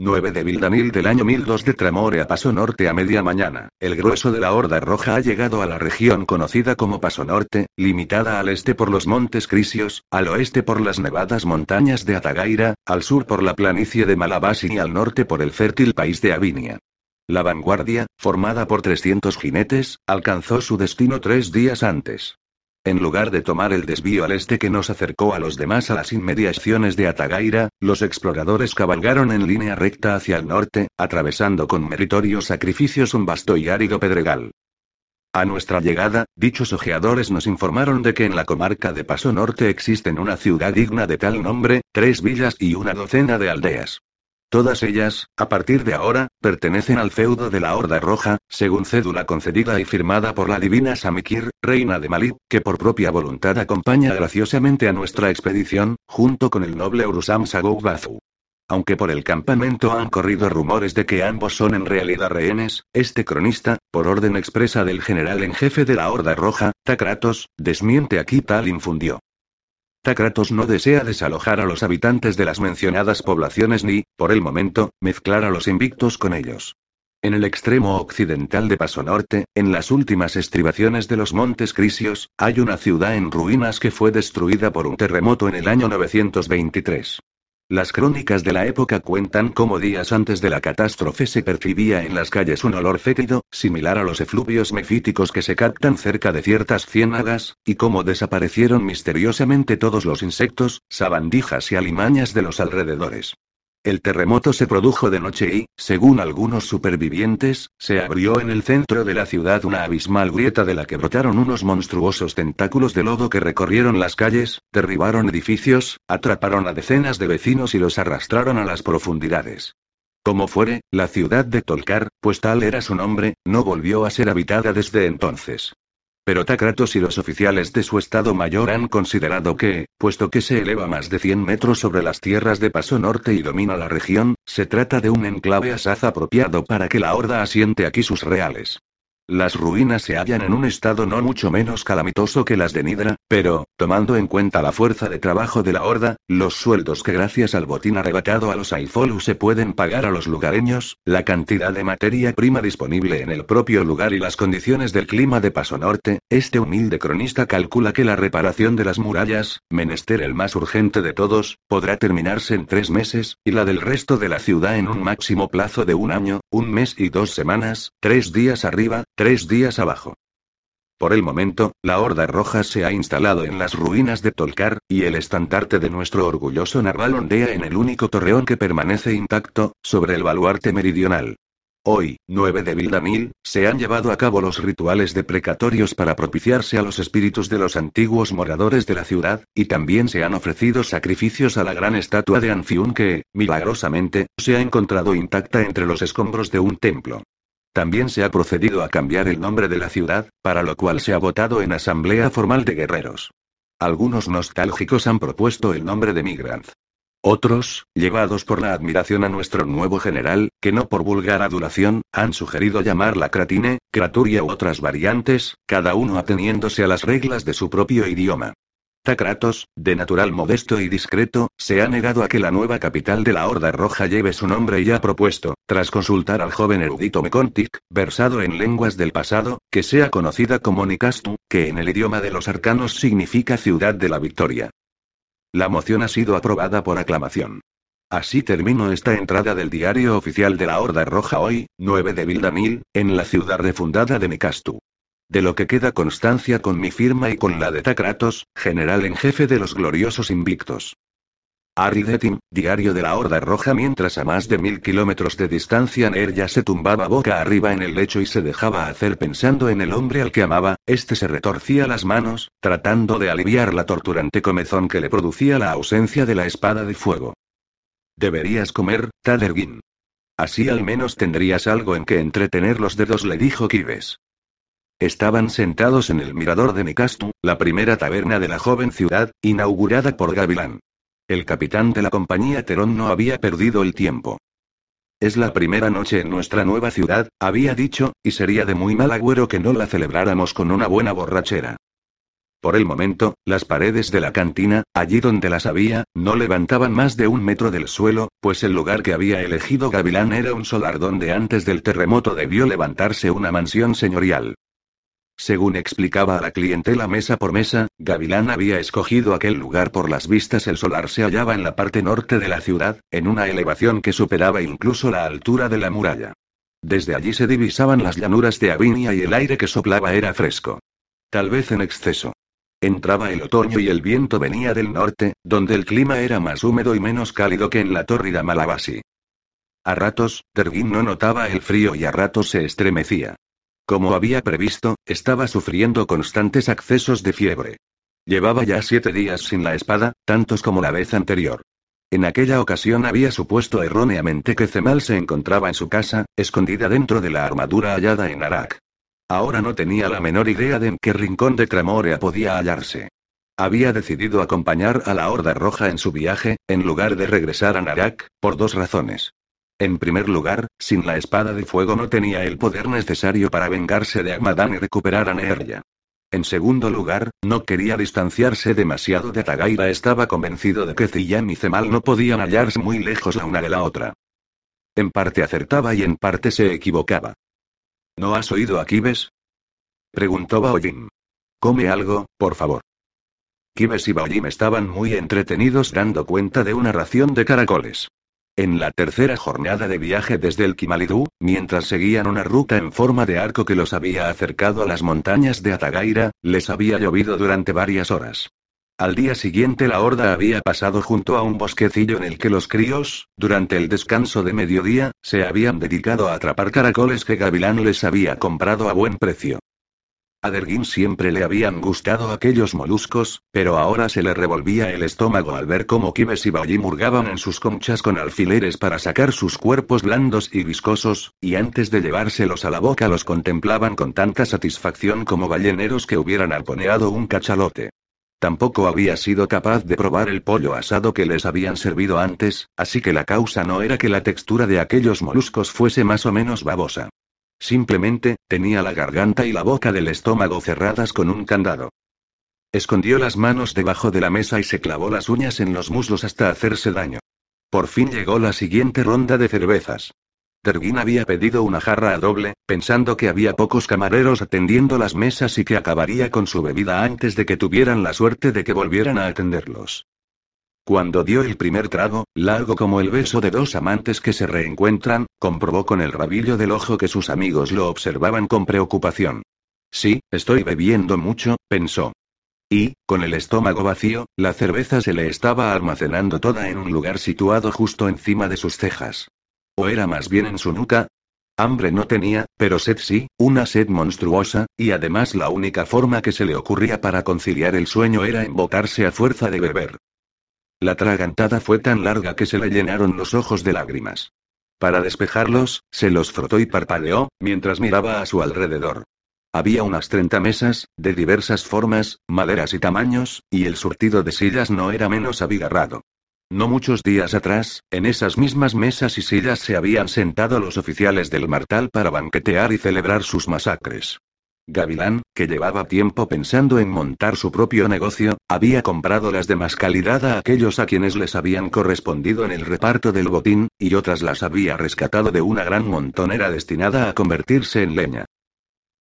9 de Vildanil del año 1002 de Tramore a Paso Norte a media mañana. El grueso de la Horda Roja ha llegado a la región conocida como Paso Norte, limitada al este por los montes Crisios, al oeste por las nevadas montañas de Atagaira, al sur por la planicie de Malabasi y al norte por el fértil país de Avinia. La vanguardia, formada por 300 jinetes, alcanzó su destino tres días antes. En lugar de tomar el desvío al este que nos acercó a los demás a las inmediaciones de Atagaira, los exploradores cabalgaron en línea recta hacia el norte, atravesando con meritorios sacrificios un vasto y árido pedregal. A nuestra llegada, dichos ojeadores nos informaron de que en la comarca de Paso Norte existen una ciudad digna de tal nombre, tres villas y una docena de aldeas. Todas ellas, a partir de ahora, pertenecen al feudo de la Horda Roja, según cédula concedida y firmada por la divina Samikir, reina de Malí, que por propia voluntad acompaña graciosamente a nuestra expedición, junto con el noble Urusam Sagoubazu. Aunque por el campamento han corrido rumores de que ambos son en realidad rehenes, este cronista, por orden expresa del general en jefe de la Horda Roja, Takratos, desmiente aquí tal infundió. Takratos no desea desalojar a los habitantes de las mencionadas poblaciones ni, por el momento, mezclar a los invictos con ellos. En el extremo occidental de Paso Norte, en las últimas estribaciones de los Montes Crisios, hay una ciudad en ruinas que fue destruida por un terremoto en el año 923. Las crónicas de la época cuentan cómo días antes de la catástrofe se percibía en las calles un olor fétido, similar a los efluvios mefíticos que se captan cerca de ciertas ciénagas, y cómo desaparecieron misteriosamente todos los insectos, sabandijas y alimañas de los alrededores. El terremoto se produjo de noche y, según algunos supervivientes, se abrió en el centro de la ciudad una abismal grieta de la que brotaron unos monstruosos tentáculos de lodo que recorrieron las calles, derribaron edificios, atraparon a decenas de vecinos y los arrastraron a las profundidades. Como fuere, la ciudad de Tolkar, pues tal era su nombre, no volvió a ser habitada desde entonces. Pero Takratos y los oficiales de su Estado Mayor han considerado que, puesto que se eleva más de 100 metros sobre las tierras de Paso Norte y domina la región, se trata de un enclave asaz apropiado para que la Horda asiente aquí sus reales. Las ruinas se hallan en un estado no mucho menos calamitoso que las de Nidra, pero, tomando en cuenta la fuerza de trabajo de la horda, los sueldos que gracias al botín arrebatado a los Aifolu se pueden pagar a los lugareños, la cantidad de materia prima disponible en el propio lugar y las condiciones del clima de Paso Norte, este humilde cronista calcula que la reparación de las murallas, menester el más urgente de todos, podrá terminarse en tres meses, y la del resto de la ciudad en un máximo plazo de un año, un mes y dos semanas, tres días arriba, Tres días abajo. Por el momento, la Horda Roja se ha instalado en las ruinas de Tolkar, y el estandarte de nuestro orgulloso naval ondea en el único torreón que permanece intacto, sobre el baluarte meridional. Hoy, 9 de Vildamil, se han llevado a cabo los rituales deprecatorios para propiciarse a los espíritus de los antiguos moradores de la ciudad, y también se han ofrecido sacrificios a la gran estatua de Anfiun que, milagrosamente, se ha encontrado intacta entre los escombros de un templo. También se ha procedido a cambiar el nombre de la ciudad, para lo cual se ha votado en asamblea formal de guerreros. Algunos nostálgicos han propuesto el nombre de Migranz. Otros, llevados por la admiración a nuestro nuevo general, que no por vulgar adulación, han sugerido llamarla Cratine, Craturia u otras variantes, cada uno ateniéndose a las reglas de su propio idioma. Takratos, de natural modesto y discreto, se ha negado a que la nueva capital de la Horda Roja lleve su nombre y ha propuesto, tras consultar al joven erudito Mekontik, versado en lenguas del pasado, que sea conocida como Nikastu, que en el idioma de los arcanos significa ciudad de la victoria. La moción ha sido aprobada por aclamación. Así termino esta entrada del diario oficial de la Horda Roja hoy, 9 de Vildamil, en la ciudad refundada de Nikastu de lo que queda constancia con mi firma y con la de Takratos, general en jefe de los gloriosos invictos. Aridetim, diario de la Horda Roja mientras a más de mil kilómetros de distancia Ner ya se tumbaba boca arriba en el lecho y se dejaba hacer pensando en el hombre al que amaba, este se retorcía las manos, tratando de aliviar la torturante comezón que le producía la ausencia de la espada de fuego. Deberías comer, Tadergin. Así al menos tendrías algo en que entretener los dedos, le dijo Kibes. Estaban sentados en el mirador de Nikastu, la primera taberna de la joven ciudad, inaugurada por Gavilán. El capitán de la compañía Terón no había perdido el tiempo. Es la primera noche en nuestra nueva ciudad, había dicho, y sería de muy mal agüero que no la celebráramos con una buena borrachera. Por el momento, las paredes de la cantina, allí donde las había, no levantaban más de un metro del suelo, pues el lugar que había elegido Gavilán era un solar donde antes del terremoto debió levantarse una mansión señorial. Según explicaba a la clientela mesa por mesa, Gavilán había escogido aquel lugar por las vistas. El solar se hallaba en la parte norte de la ciudad, en una elevación que superaba incluso la altura de la muralla. Desde allí se divisaban las llanuras de Avinia y el aire que soplaba era fresco. Tal vez en exceso. Entraba el otoño y el viento venía del norte, donde el clima era más húmedo y menos cálido que en la tórrida Malabasi. A ratos, Tergin no notaba el frío y a ratos se estremecía. Como había previsto, estaba sufriendo constantes accesos de fiebre. Llevaba ya siete días sin la espada, tantos como la vez anterior. En aquella ocasión había supuesto erróneamente que Cemal se encontraba en su casa, escondida dentro de la armadura hallada en Arak. Ahora no tenía la menor idea de en qué rincón de Tramorea podía hallarse. Había decidido acompañar a la Horda Roja en su viaje, en lugar de regresar a Narak, por dos razones. En primer lugar, sin la espada de fuego no tenía el poder necesario para vengarse de Agmadan y recuperar a Neerya. En segundo lugar, no quería distanciarse demasiado de Tagaira. Estaba convencido de que Ziyam y Zemal no podían hallarse muy lejos la una de la otra. En parte acertaba y en parte se equivocaba. ¿No has oído a Kibes? Preguntó Baoyin. Come algo, por favor. Kibes y Baoyin estaban muy entretenidos dando cuenta de una ración de caracoles. En la tercera jornada de viaje desde el Kimalidú, mientras seguían una ruta en forma de arco que los había acercado a las montañas de Atagaira, les había llovido durante varias horas. Al día siguiente la horda había pasado junto a un bosquecillo en el que los críos, durante el descanso de mediodía, se habían dedicado a atrapar caracoles que Gavilán les había comprado a buen precio. A siempre le habían gustado aquellos moluscos, pero ahora se le revolvía el estómago al ver cómo Kibes y Baoyi murgaban en sus conchas con alfileres para sacar sus cuerpos blandos y viscosos, y antes de llevárselos a la boca los contemplaban con tanta satisfacción como balleneros que hubieran arponeado un cachalote. Tampoco había sido capaz de probar el pollo asado que les habían servido antes, así que la causa no era que la textura de aquellos moluscos fuese más o menos babosa. Simplemente, tenía la garganta y la boca del estómago cerradas con un candado. Escondió las manos debajo de la mesa y se clavó las uñas en los muslos hasta hacerse daño. Por fin llegó la siguiente ronda de cervezas. Terguín había pedido una jarra a doble, pensando que había pocos camareros atendiendo las mesas y que acabaría con su bebida antes de que tuvieran la suerte de que volvieran a atenderlos. Cuando dio el primer trago, largo como el beso de dos amantes que se reencuentran, comprobó con el rabillo del ojo que sus amigos lo observaban con preocupación. Sí, estoy bebiendo mucho, pensó. Y, con el estómago vacío, la cerveza se le estaba almacenando toda en un lugar situado justo encima de sus cejas. ¿O era más bien en su nuca? Hambre no tenía, pero sed sí, una sed monstruosa, y además la única forma que se le ocurría para conciliar el sueño era embotarse a fuerza de beber. La tragantada fue tan larga que se le llenaron los ojos de lágrimas. Para despejarlos, se los frotó y parpadeó, mientras miraba a su alrededor. Había unas treinta mesas, de diversas formas, maderas y tamaños, y el surtido de sillas no era menos abigarrado. No muchos días atrás, en esas mismas mesas y sillas se habían sentado los oficiales del Martal para banquetear y celebrar sus masacres. Gavilán, que llevaba tiempo pensando en montar su propio negocio, había comprado las de más calidad a aquellos a quienes les habían correspondido en el reparto del botín, y otras las había rescatado de una gran montonera destinada a convertirse en leña.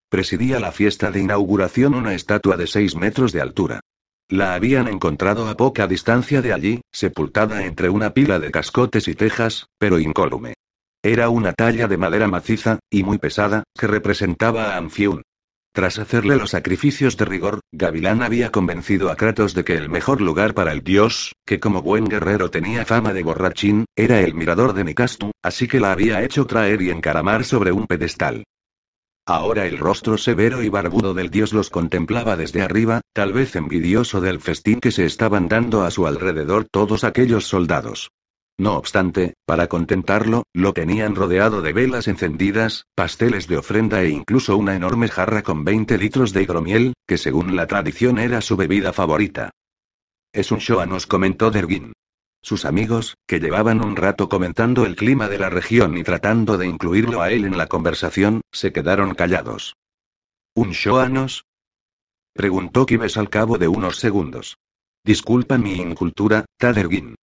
Presidía la fiesta de inauguración una estatua de seis metros de altura. La habían encontrado a poca distancia de allí, sepultada entre una pila de cascotes y tejas, pero incólume. Era una talla de madera maciza, y muy pesada, que representaba a Anfiún. Tras hacerle los sacrificios de rigor, Gavilán había convencido a Kratos de que el mejor lugar para el dios, que como buen guerrero tenía fama de borrachín, era el mirador de Nikastu, así que la había hecho traer y encaramar sobre un pedestal. Ahora el rostro severo y barbudo del dios los contemplaba desde arriba, tal vez envidioso del festín que se estaban dando a su alrededor todos aquellos soldados. No obstante, para contentarlo, lo tenían rodeado de velas encendidas, pasteles de ofrenda e incluso una enorme jarra con 20 litros de hidromiel, que según la tradición era su bebida favorita. Es un Shoah, nos comentó Dergin. Sus amigos, que llevaban un rato comentando el clima de la región y tratando de incluirlo a él en la conversación, se quedaron callados. ¿Un Shoanos? Preguntó Kibes al cabo de unos segundos. Disculpa mi incultura, Tadergin.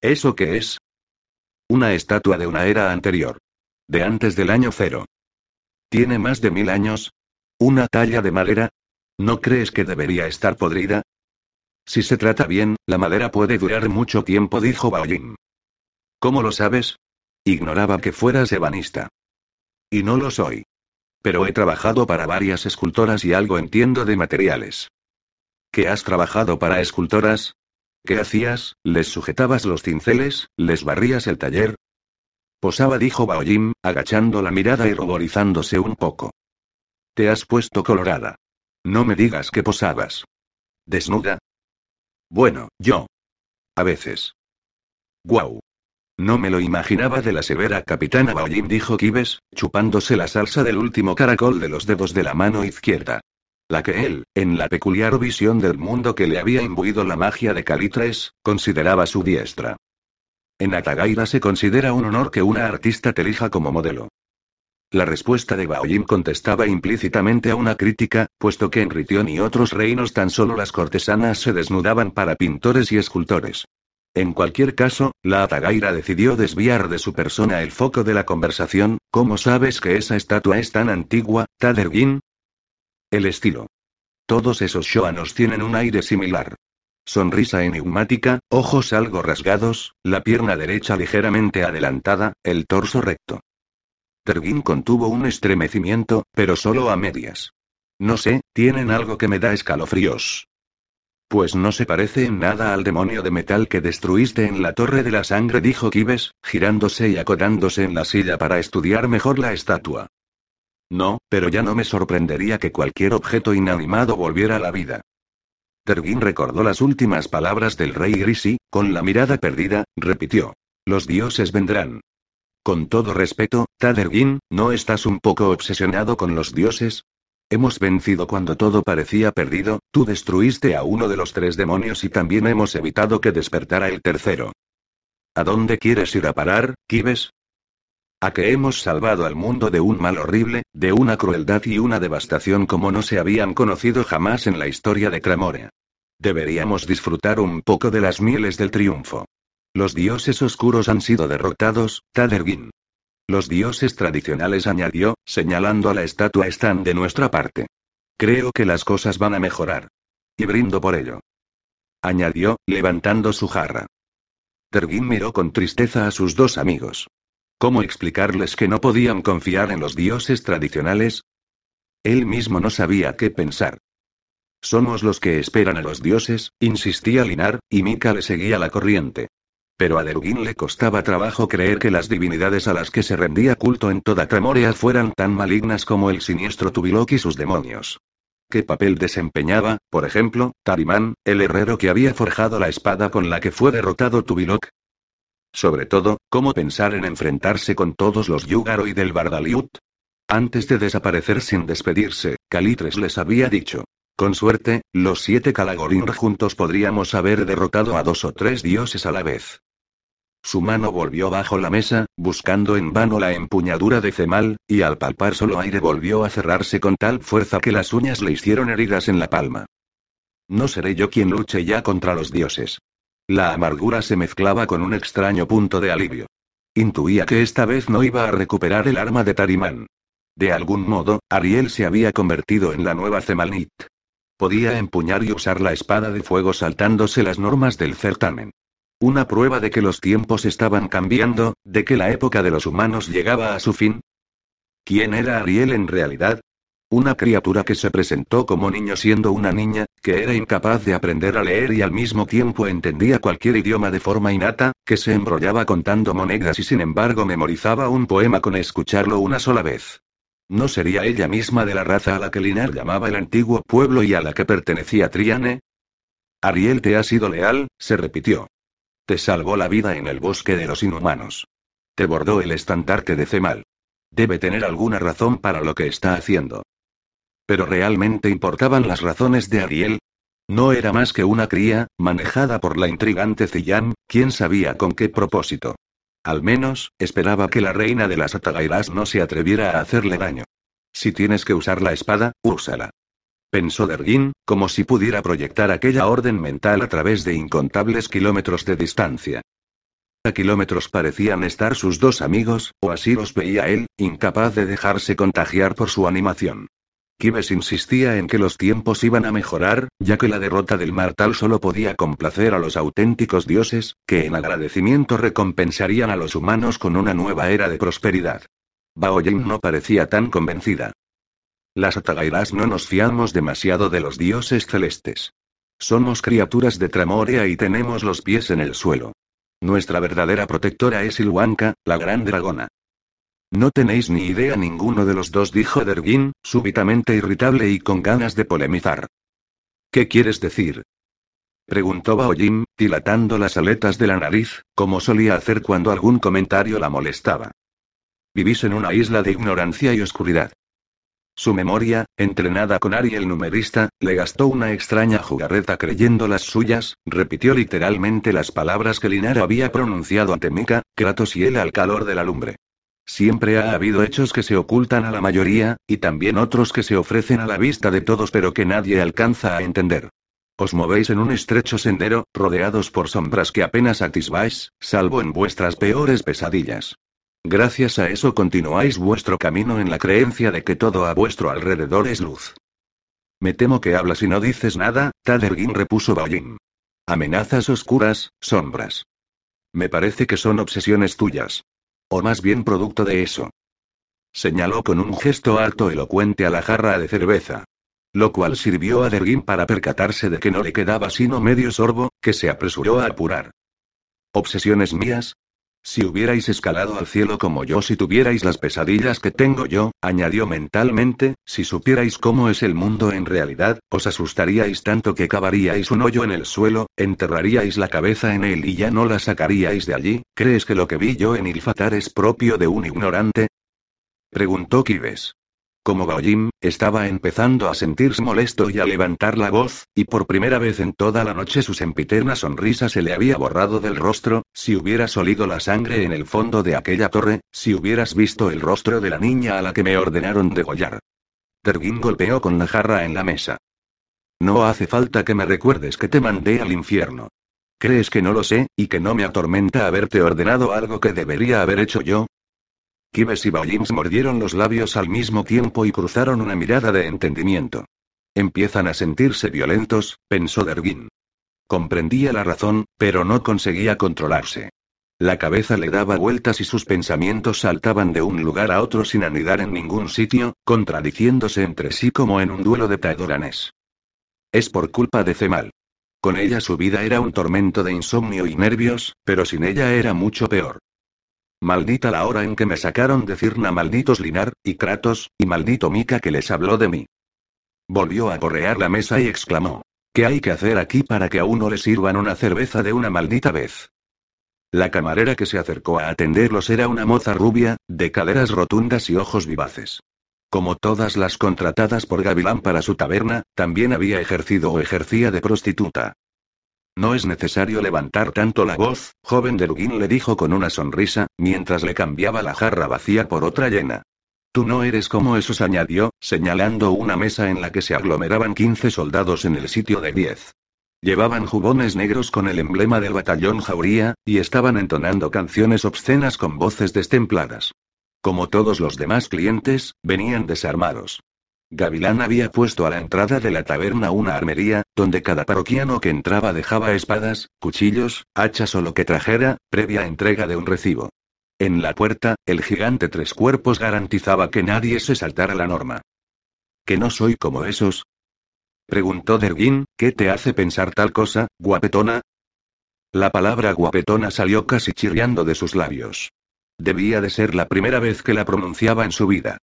¿Eso qué es? Una estatua de una era anterior. De antes del año cero. ¿Tiene más de mil años? ¿Una talla de madera? ¿No crees que debería estar podrida? Si se trata bien, la madera puede durar mucho tiempo, dijo Baoyin. ¿Cómo lo sabes? Ignoraba que fueras ebanista. Y no lo soy. Pero he trabajado para varias escultoras y algo entiendo de materiales. ¿Que has trabajado para escultoras? ¿Qué hacías? ¿Les sujetabas los cinceles? ¿Les barrías el taller? Posaba, dijo Baojim, agachando la mirada y ruborizándose un poco. Te has puesto colorada. No me digas que posabas. ¿Desnuda? Bueno, yo. A veces. Guau. No me lo imaginaba de la severa capitana Baojim, dijo Kibes, chupándose la salsa del último caracol de los dedos de la mano izquierda. La que él, en la peculiar visión del mundo que le había imbuido la magia de Calitres, consideraba su diestra. En Atagaira se considera un honor que una artista te elija como modelo. La respuesta de Baojim contestaba implícitamente a una crítica, puesto que en Ritión y otros reinos tan solo las cortesanas se desnudaban para pintores y escultores. En cualquier caso, la Atagaira decidió desviar de su persona el foco de la conversación. ¿Cómo sabes que esa estatua es tan antigua, Tadergin? El estilo. Todos esos shoanos tienen un aire similar. Sonrisa enigmática, ojos algo rasgados, la pierna derecha ligeramente adelantada, el torso recto. Tergin contuvo un estremecimiento, pero solo a medias. No sé, tienen algo que me da escalofríos. Pues no se parece en nada al demonio de metal que destruiste en la Torre de la Sangre, dijo Kibes, girándose y acodándose en la silla para estudiar mejor la estatua. No, pero ya no me sorprendería que cualquier objeto inanimado volviera a la vida. Tergin recordó las últimas palabras del rey Grisi, con la mirada perdida, repitió. Los dioses vendrán. Con todo respeto, Tadergin, ¿no estás un poco obsesionado con los dioses? Hemos vencido cuando todo parecía perdido, tú destruiste a uno de los tres demonios y también hemos evitado que despertara el tercero. ¿A dónde quieres ir a parar, Kibes? A que hemos salvado al mundo de un mal horrible, de una crueldad y una devastación como no se habían conocido jamás en la historia de Cramorea. Deberíamos disfrutar un poco de las mieles del triunfo. Los dioses oscuros han sido derrotados, Tadergin. Los dioses tradicionales añadió, señalando a la estatua están de nuestra parte. Creo que las cosas van a mejorar. Y brindo por ello. Añadió, levantando su jarra. Tergin miró con tristeza a sus dos amigos. ¿Cómo explicarles que no podían confiar en los dioses tradicionales? Él mismo no sabía qué pensar. Somos los que esperan a los dioses, insistía Linar, y Mika le seguía la corriente. Pero a Derugin le costaba trabajo creer que las divinidades a las que se rendía culto en toda Tremorea fueran tan malignas como el siniestro Tubilok y sus demonios. ¿Qué papel desempeñaba, por ejemplo, Tarimán, el herrero que había forjado la espada con la que fue derrotado Tubilok? Sobre todo, ¿cómo pensar en enfrentarse con todos los Yugaroi del Bardaliut? Antes de desaparecer sin despedirse, Calitres les había dicho, con suerte, los siete Calagorinr juntos podríamos haber derrotado a dos o tres dioses a la vez. Su mano volvió bajo la mesa, buscando en vano la empuñadura de Cemal, y al palpar solo aire volvió a cerrarse con tal fuerza que las uñas le hicieron heridas en la palma. No seré yo quien luche ya contra los dioses. La amargura se mezclaba con un extraño punto de alivio. Intuía que esta vez no iba a recuperar el arma de Tarimán. De algún modo, Ariel se había convertido en la nueva Cemalnit. Podía empuñar y usar la espada de fuego saltándose las normas del certamen. Una prueba de que los tiempos estaban cambiando, de que la época de los humanos llegaba a su fin. ¿Quién era Ariel en realidad? Una criatura que se presentó como niño siendo una niña, que era incapaz de aprender a leer y al mismo tiempo entendía cualquier idioma de forma innata, que se embrollaba contando monedas y sin embargo memorizaba un poema con escucharlo una sola vez. ¿No sería ella misma de la raza a la que Linar llamaba el antiguo pueblo y a la que pertenecía Triane? Ariel te ha sido leal, se repitió. Te salvó la vida en el bosque de los inhumanos. Te bordó el estandarte de Cemal. Debe tener alguna razón para lo que está haciendo. Pero realmente importaban las razones de Ariel. No era más que una cría, manejada por la intrigante Zillan, quién sabía con qué propósito. Al menos, esperaba que la reina de las Atagairas no se atreviera a hacerle daño. Si tienes que usar la espada, úsala. Pensó Dergin, como si pudiera proyectar aquella orden mental a través de incontables kilómetros de distancia. A kilómetros parecían estar sus dos amigos, o así los veía él, incapaz de dejarse contagiar por su animación. Kibes insistía en que los tiempos iban a mejorar, ya que la derrota del Martal solo podía complacer a los auténticos dioses, que en agradecimiento recompensarían a los humanos con una nueva era de prosperidad. Baoyin no parecía tan convencida. Las Atagairas no nos fiamos demasiado de los dioses celestes. Somos criaturas de Tramoria y tenemos los pies en el suelo. Nuestra verdadera protectora es Ilwanka, la gran dragona. No tenéis ni idea ninguno de los dos, dijo Dergin, súbitamente irritable y con ganas de polemizar. ¿Qué quieres decir? Preguntó Baojin, dilatando las aletas de la nariz, como solía hacer cuando algún comentario la molestaba. Vivís en una isla de ignorancia y oscuridad. Su memoria, entrenada con Ari el numerista, le gastó una extraña jugarreta creyendo las suyas, repitió literalmente las palabras que Linar había pronunciado ante Mika, Kratos y él al calor de la lumbre. Siempre ha habido hechos que se ocultan a la mayoría, y también otros que se ofrecen a la vista de todos pero que nadie alcanza a entender. Os movéis en un estrecho sendero, rodeados por sombras que apenas atisbáis, salvo en vuestras peores pesadillas. Gracias a eso continuáis vuestro camino en la creencia de que todo a vuestro alrededor es luz. Me temo que hablas y no dices nada, Tadergin repuso Baoyin. Amenazas oscuras, sombras. Me parece que son obsesiones tuyas. O más bien producto de eso. Señaló con un gesto alto elocuente a la jarra de cerveza. Lo cual sirvió a Dergin para percatarse de que no le quedaba sino medio sorbo, que se apresuró a apurar. ¿Obsesiones mías? Si hubierais escalado al cielo como yo, si tuvierais las pesadillas que tengo yo, añadió mentalmente, si supierais cómo es el mundo en realidad, os asustaríais tanto que cavaríais un hoyo en el suelo, enterraríais la cabeza en él y ya no la sacaríais de allí. ¿Crees que lo que vi yo en Ilfatar es propio de un ignorante? Preguntó Kibes. Como Baojim, estaba empezando a sentirse molesto y a levantar la voz, y por primera vez en toda la noche su sempiterna sonrisa se le había borrado del rostro, si hubieras olido la sangre en el fondo de aquella torre, si hubieras visto el rostro de la niña a la que me ordenaron degollar. Tergin golpeó con la jarra en la mesa. No hace falta que me recuerdes que te mandé al infierno. ¿Crees que no lo sé, y que no me atormenta haberte ordenado algo que debería haber hecho yo? Kibes y Baoyims mordieron los labios al mismo tiempo y cruzaron una mirada de entendimiento. Empiezan a sentirse violentos, pensó Dergin. Comprendía la razón, pero no conseguía controlarse. La cabeza le daba vueltas y sus pensamientos saltaban de un lugar a otro sin anidar en ningún sitio, contradiciéndose entre sí como en un duelo de taedoranes. Es por culpa de Cemal. Con ella su vida era un tormento de insomnio y nervios, pero sin ella era mucho peor. Maldita la hora en que me sacaron de Cirna, malditos Linar, y Kratos, y maldito Mika que les habló de mí. Volvió a correar la mesa y exclamó. ¿Qué hay que hacer aquí para que a uno le sirvan una cerveza de una maldita vez? La camarera que se acercó a atenderlos era una moza rubia, de caderas rotundas y ojos vivaces. Como todas las contratadas por Gavilán para su taberna, también había ejercido o ejercía de prostituta. No es necesario levantar tanto la voz, joven Derugin le dijo con una sonrisa, mientras le cambiaba la jarra vacía por otra llena. Tú no eres como esos, añadió, señalando una mesa en la que se aglomeraban 15 soldados en el sitio de 10. Llevaban jubones negros con el emblema del batallón Jauría, y estaban entonando canciones obscenas con voces destempladas. Como todos los demás clientes, venían desarmados. Gavilán había puesto a la entrada de la taberna una armería, donde cada parroquiano que entraba dejaba espadas, cuchillos, hachas o lo que trajera, previa entrega de un recibo. En la puerta, el gigante tres cuerpos garantizaba que nadie se saltara la norma. ¿Que no soy como esos? Preguntó Derguín, ¿qué te hace pensar tal cosa, guapetona? La palabra guapetona salió casi chirriando de sus labios. Debía de ser la primera vez que la pronunciaba en su vida.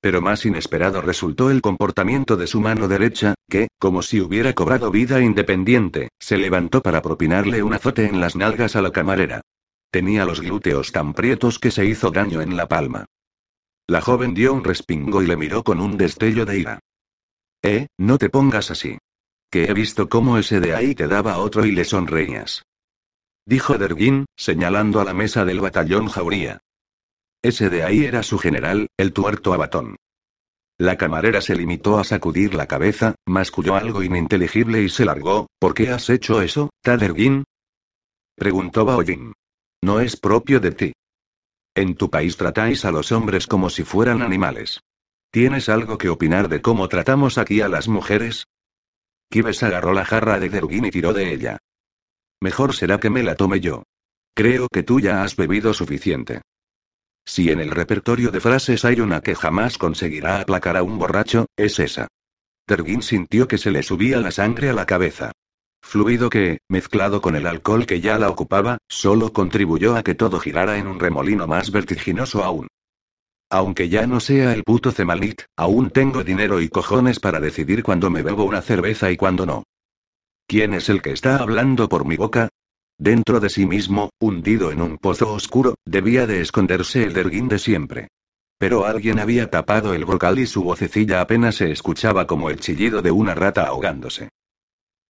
Pero más inesperado resultó el comportamiento de su mano derecha, que, como si hubiera cobrado vida independiente, se levantó para propinarle un azote en las nalgas a la camarera. Tenía los glúteos tan prietos que se hizo daño en la palma. La joven dio un respingo y le miró con un destello de ira. Eh, no te pongas así. Que he visto cómo ese de ahí te daba otro y le sonreías. Dijo Derguín, señalando a la mesa del batallón Jauría. Ese de ahí era su general, el tuerto Abatón. La camarera se limitó a sacudir la cabeza, masculló algo ininteligible y se largó. ¿Por qué has hecho eso, Tadergin? Preguntó Baojin. No es propio de ti. En tu país tratáis a los hombres como si fueran animales. ¿Tienes algo que opinar de cómo tratamos aquí a las mujeres? Kibes agarró la jarra de Derguin y tiró de ella. Mejor será que me la tome yo. Creo que tú ya has bebido suficiente. Si en el repertorio de frases hay una que jamás conseguirá aplacar a un borracho, es esa. Tergin sintió que se le subía la sangre a la cabeza. fluido que, mezclado con el alcohol que ya la ocupaba, solo contribuyó a que todo girara en un remolino más vertiginoso aún. Aunque ya no sea el puto Zemalit, aún tengo dinero y cojones para decidir cuándo me bebo una cerveza y cuándo no. ¿Quién es el que está hablando por mi boca? Dentro de sí mismo, hundido en un pozo oscuro, debía de esconderse el derguín de siempre. Pero alguien había tapado el brocal y su vocecilla apenas se escuchaba como el chillido de una rata ahogándose.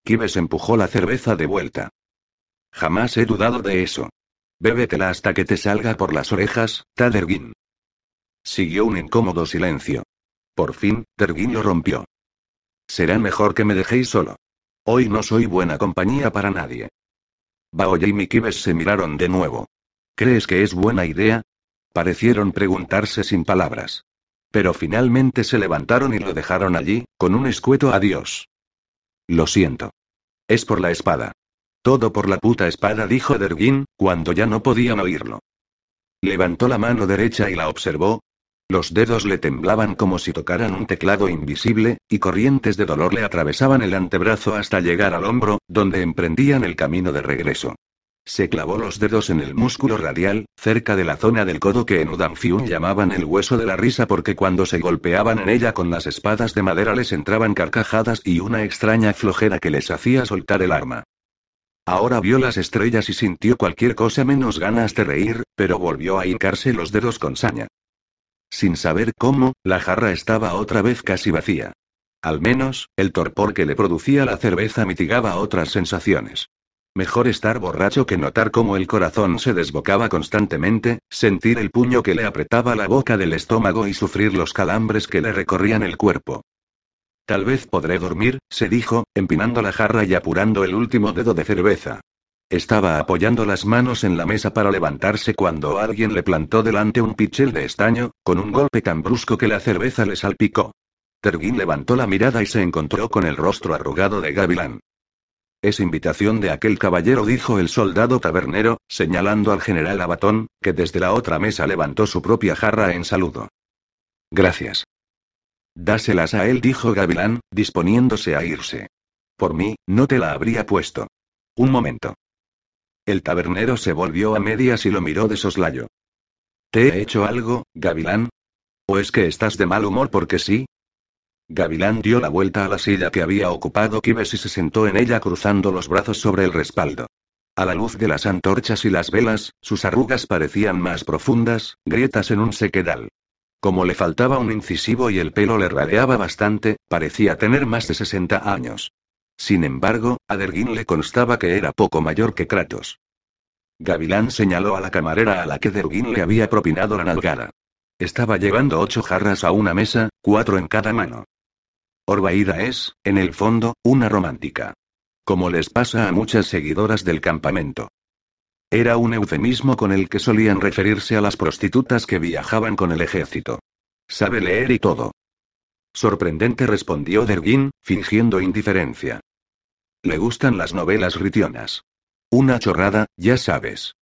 Kibes empujó la cerveza de vuelta. Jamás he dudado de eso. Bébetela hasta que te salga por las orejas, Tadergin. Siguió un incómodo silencio. Por fin, Terguín lo rompió. Será mejor que me dejéis solo. Hoy no soy buena compañía para nadie. Baoye y Mikibes se miraron de nuevo. ¿Crees que es buena idea? Parecieron preguntarse sin palabras. Pero finalmente se levantaron y lo dejaron allí, con un escueto adiós. Lo siento. Es por la espada. Todo por la puta espada, dijo Derguín, cuando ya no podían oírlo. Levantó la mano derecha y la observó, los dedos le temblaban como si tocaran un teclado invisible, y corrientes de dolor le atravesaban el antebrazo hasta llegar al hombro, donde emprendían el camino de regreso. Se clavó los dedos en el músculo radial, cerca de la zona del codo que en Udanfiun llamaban el hueso de la risa porque cuando se golpeaban en ella con las espadas de madera les entraban carcajadas y una extraña flojera que les hacía soltar el arma. Ahora vio las estrellas y sintió cualquier cosa menos ganas de reír, pero volvió a hincarse los dedos con saña. Sin saber cómo, la jarra estaba otra vez casi vacía. Al menos, el torpor que le producía la cerveza mitigaba otras sensaciones. Mejor estar borracho que notar cómo el corazón se desbocaba constantemente, sentir el puño que le apretaba la boca del estómago y sufrir los calambres que le recorrían el cuerpo. Tal vez podré dormir, se dijo, empinando la jarra y apurando el último dedo de cerveza. Estaba apoyando las manos en la mesa para levantarse cuando alguien le plantó delante un pichel de estaño, con un golpe tan brusco que la cerveza le salpicó. Terguín levantó la mirada y se encontró con el rostro arrugado de Gavilán. Es invitación de aquel caballero, dijo el soldado tabernero, señalando al general Abatón, que desde la otra mesa levantó su propia jarra en saludo. Gracias. Dáselas a él, dijo Gavilán, disponiéndose a irse. Por mí, no te la habría puesto. Un momento. El tabernero se volvió a medias y lo miró de soslayo. ¿Te he hecho algo, Gavilán? ¿O es que estás de mal humor porque sí? Gavilán dio la vuelta a la silla que había ocupado Kibes y se sentó en ella cruzando los brazos sobre el respaldo. A la luz de las antorchas y las velas, sus arrugas parecían más profundas, grietas en un sequedal. Como le faltaba un incisivo y el pelo le raleaba bastante, parecía tener más de 60 años. Sin embargo, a Derguín le constaba que era poco mayor que Kratos. Gavilán señaló a la camarera a la que Derguín le había propinado la nalgada. Estaba llevando ocho jarras a una mesa, cuatro en cada mano. Orbaída es, en el fondo, una romántica. Como les pasa a muchas seguidoras del campamento. Era un eufemismo con el que solían referirse a las prostitutas que viajaban con el ejército. Sabe leer y todo. Sorprendente respondió Derguín, fingiendo indiferencia. Le gustan las novelas ritionas. Una chorrada, ya sabes.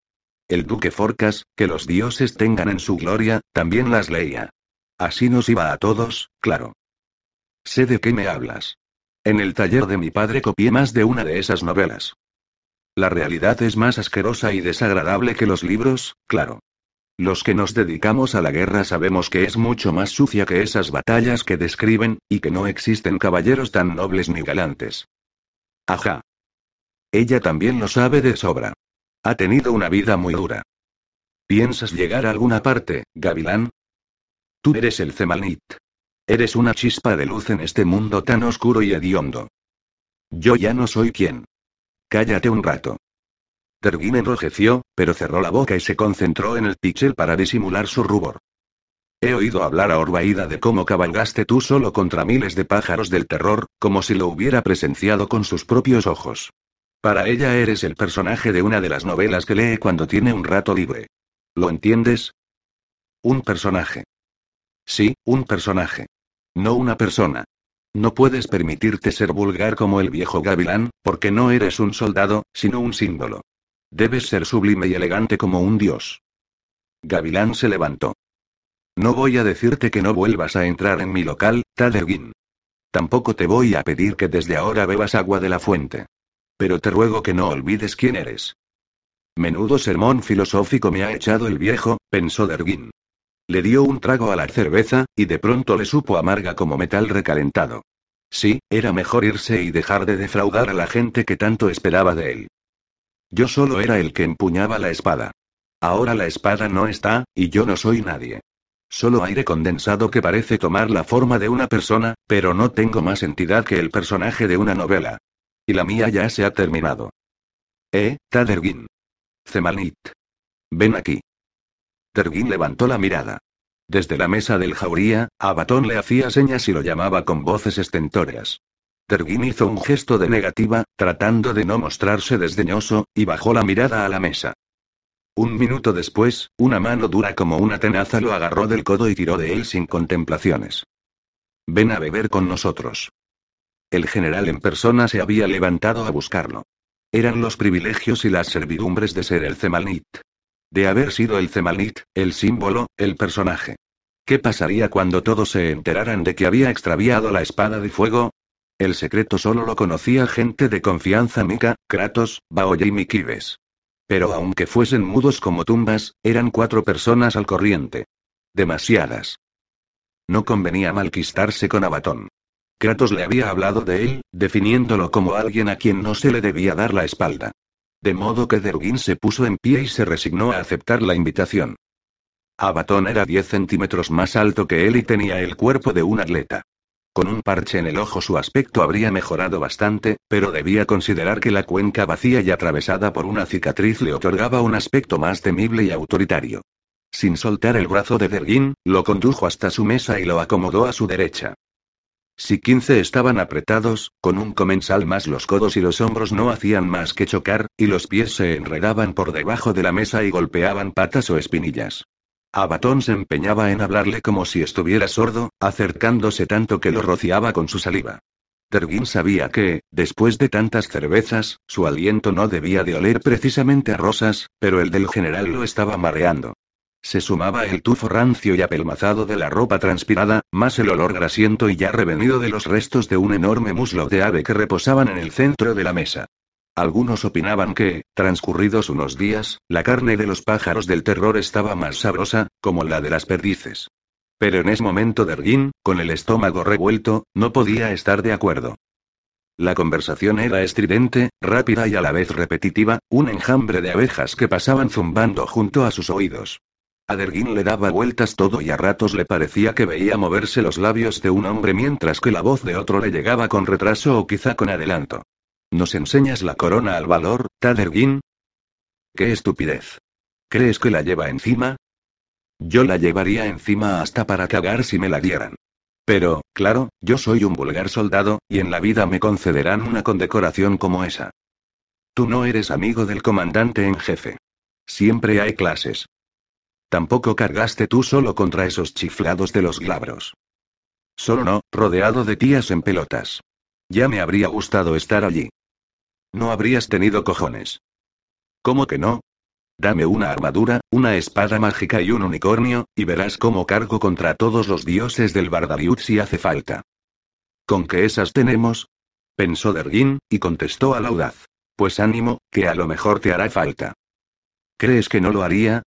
El duque Forcas, que los dioses tengan en su gloria, también las leía. Así nos iba a todos, claro. Sé de qué me hablas. En el taller de mi padre copié más de una de esas novelas. La realidad es más asquerosa y desagradable que los libros, claro. Los que nos dedicamos a la guerra sabemos que es mucho más sucia que esas batallas que describen, y que no existen caballeros tan nobles ni galantes. Ajá. Ella también lo sabe de sobra. Ha tenido una vida muy dura. ¿Piensas llegar a alguna parte, Gavilán? Tú eres el Zemalnit. Eres una chispa de luz en este mundo tan oscuro y hediondo. Yo ya no soy quien. Cállate un rato. Terguín enrojeció, pero cerró la boca y se concentró en el pichel para disimular su rubor. He oído hablar a Orbaída de cómo cabalgaste tú solo contra miles de pájaros del terror, como si lo hubiera presenciado con sus propios ojos. Para ella eres el personaje de una de las novelas que lee cuando tiene un rato libre. ¿Lo entiendes? Un personaje. Sí, un personaje. No una persona. No puedes permitirte ser vulgar como el viejo gavilán, porque no eres un soldado, sino un símbolo. Debes ser sublime y elegante como un dios. Gavilán se levantó. No voy a decirte que no vuelvas a entrar en mi local, Tadergin. Tampoco te voy a pedir que desde ahora bebas agua de la fuente. Pero te ruego que no olvides quién eres. Menudo sermón filosófico me ha echado el viejo, pensó Derguín. Le dio un trago a la cerveza, y de pronto le supo amarga como metal recalentado. Sí, era mejor irse y dejar de defraudar a la gente que tanto esperaba de él. Yo solo era el que empuñaba la espada. Ahora la espada no está, y yo no soy nadie. Solo aire condensado que parece tomar la forma de una persona, pero no tengo más entidad que el personaje de una novela. Y la mía ya se ha terminado. Eh, Tadergin. Zemanit. Ven aquí. Tergin levantó la mirada. Desde la mesa del jauría, Abatón le hacía señas y lo llamaba con voces estentóreas. Tergin hizo un gesto de negativa, tratando de no mostrarse desdeñoso, y bajó la mirada a la mesa. Un minuto después, una mano dura como una tenaza lo agarró del codo y tiró de él sin contemplaciones. Ven a beber con nosotros. El general en persona se había levantado a buscarlo. Eran los privilegios y las servidumbres de ser el Zemalnit. De haber sido el Zemalnit, el símbolo, el personaje. ¿Qué pasaría cuando todos se enteraran de que había extraviado la espada de fuego? El secreto solo lo conocía gente de confianza Mika, Kratos, Baoye y Mikibes. Pero aunque fuesen mudos como tumbas, eran cuatro personas al corriente. Demasiadas. No convenía malquistarse con Abatón. Kratos le había hablado de él, definiéndolo como alguien a quien no se le debía dar la espalda. De modo que Derguin se puso en pie y se resignó a aceptar la invitación. Abatón era 10 centímetros más alto que él y tenía el cuerpo de un atleta. Con un parche en el ojo su aspecto habría mejorado bastante, pero debía considerar que la cuenca vacía y atravesada por una cicatriz le otorgaba un aspecto más temible y autoritario. Sin soltar el brazo de Derguin, lo condujo hasta su mesa y lo acomodó a su derecha. Si quince estaban apretados, con un comensal más los codos y los hombros no hacían más que chocar, y los pies se enredaban por debajo de la mesa y golpeaban patas o espinillas. Abatón se empeñaba en hablarle como si estuviera sordo, acercándose tanto que lo rociaba con su saliva. Terguín sabía que, después de tantas cervezas, su aliento no debía de oler precisamente a rosas, pero el del general lo estaba mareando. Se sumaba el tufo rancio y apelmazado de la ropa transpirada, más el olor grasiento y ya revenido de los restos de un enorme muslo de ave que reposaban en el centro de la mesa. Algunos opinaban que, transcurridos unos días, la carne de los pájaros del terror estaba más sabrosa, como la de las perdices. Pero en ese momento Derguín, con el estómago revuelto, no podía estar de acuerdo. La conversación era estridente, rápida y a la vez repetitiva, un enjambre de abejas que pasaban zumbando junto a sus oídos. A Derguín le daba vueltas todo y a ratos le parecía que veía moverse los labios de un hombre mientras que la voz de otro le llegaba con retraso o quizá con adelanto. ¿Nos enseñas la corona al valor, Taderguín? ¡Qué estupidez! ¿Crees que la lleva encima? Yo la llevaría encima hasta para cagar si me la dieran. Pero, claro, yo soy un vulgar soldado, y en la vida me concederán una condecoración como esa. Tú no eres amigo del comandante en jefe. Siempre hay clases. Tampoco cargaste tú solo contra esos chiflados de los glabros. Solo no, rodeado de tías en pelotas. Ya me habría gustado estar allí. No habrías tenido cojones. ¿Cómo que no? Dame una armadura, una espada mágica y un unicornio, y verás cómo cargo contra todos los dioses del Bardariut si hace falta. ¿Con qué esas tenemos? Pensó Derguín, y contestó al audaz. Pues ánimo, que a lo mejor te hará falta. ¿Crees que no lo haría?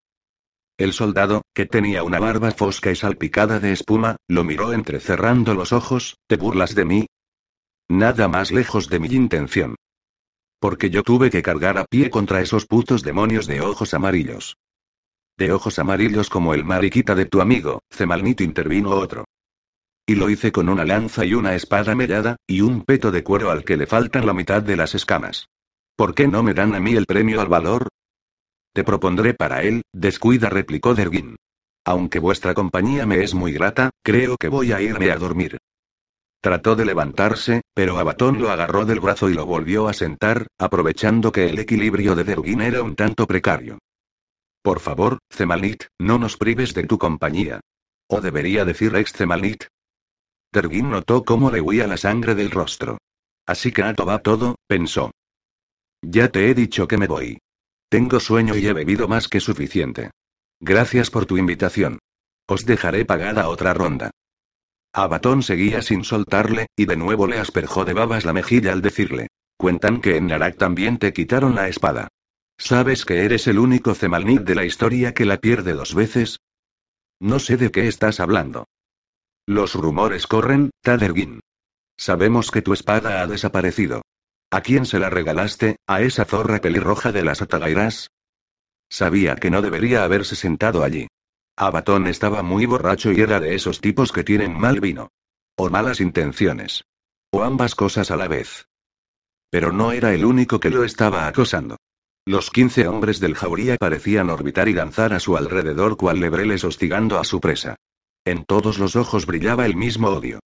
El soldado, que tenía una barba fosca y salpicada de espuma, lo miró entrecerrando los ojos, ¿te burlas de mí? Nada más lejos de mi intención. Porque yo tuve que cargar a pie contra esos putos demonios de ojos amarillos. De ojos amarillos como el mariquita de tu amigo, Cemalnito intervino otro. Y lo hice con una lanza y una espada mellada, y un peto de cuero al que le faltan la mitad de las escamas. ¿Por qué no me dan a mí el premio al valor? Te propondré para él, descuida, replicó Derguin. Aunque vuestra compañía me es muy grata, creo que voy a irme a dormir. Trató de levantarse, pero Abatón lo agarró del brazo y lo volvió a sentar, aprovechando que el equilibrio de Derguin era un tanto precario. Por favor, Zemalnit, no nos prives de tu compañía. O debería decir ex Zemalnit. Derguin notó cómo le huía la sangre del rostro. Así que alto va todo, pensó. Ya te he dicho que me voy. Tengo sueño y he bebido más que suficiente. Gracias por tu invitación. Os dejaré pagada otra ronda. Abatón seguía sin soltarle, y de nuevo le asperjó de babas la mejilla al decirle. Cuentan que en Narak también te quitaron la espada. ¿Sabes que eres el único Zemalnit de la historia que la pierde dos veces? No sé de qué estás hablando. Los rumores corren, Tadergin. Sabemos que tu espada ha desaparecido. ¿A quién se la regalaste? ¿A esa zorra pelirroja de las Atalairas? Sabía que no debería haberse sentado allí. Abatón estaba muy borracho y era de esos tipos que tienen mal vino. O malas intenciones. O ambas cosas a la vez. Pero no era el único que lo estaba acosando. Los quince hombres del jauría parecían orbitar y danzar a su alrededor cual lebreles hostigando a su presa. En todos los ojos brillaba el mismo odio.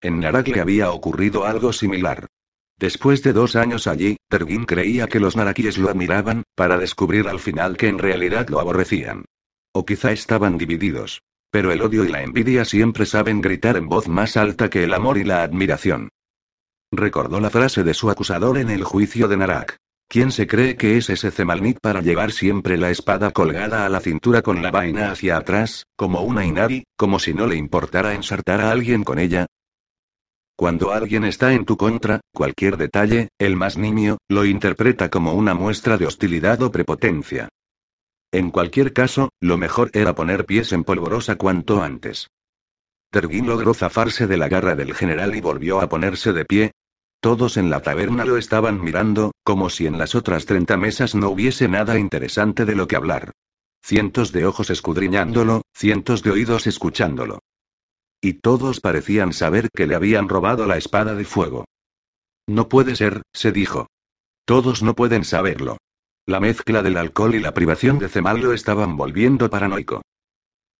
En Narak le había ocurrido algo similar. Después de dos años allí, Tergin creía que los narakíes lo admiraban, para descubrir al final que en realidad lo aborrecían. O quizá estaban divididos. Pero el odio y la envidia siempre saben gritar en voz más alta que el amor y la admiración. Recordó la frase de su acusador en el juicio de Narak. ¿Quién se cree que es ese Zemalnit para llevar siempre la espada colgada a la cintura con la vaina hacia atrás, como una Inari, como si no le importara ensartar a alguien con ella? Cuando alguien está en tu contra, cualquier detalle, el más nimio, lo interpreta como una muestra de hostilidad o prepotencia. En cualquier caso, lo mejor era poner pies en polvorosa cuanto antes. Tergin logró zafarse de la garra del general y volvió a ponerse de pie. Todos en la taberna lo estaban mirando, como si en las otras treinta mesas no hubiese nada interesante de lo que hablar. Cientos de ojos escudriñándolo, cientos de oídos escuchándolo. Y todos parecían saber que le habían robado la espada de fuego. No puede ser, se dijo. Todos no pueden saberlo. La mezcla del alcohol y la privación de Cemal lo estaban volviendo paranoico.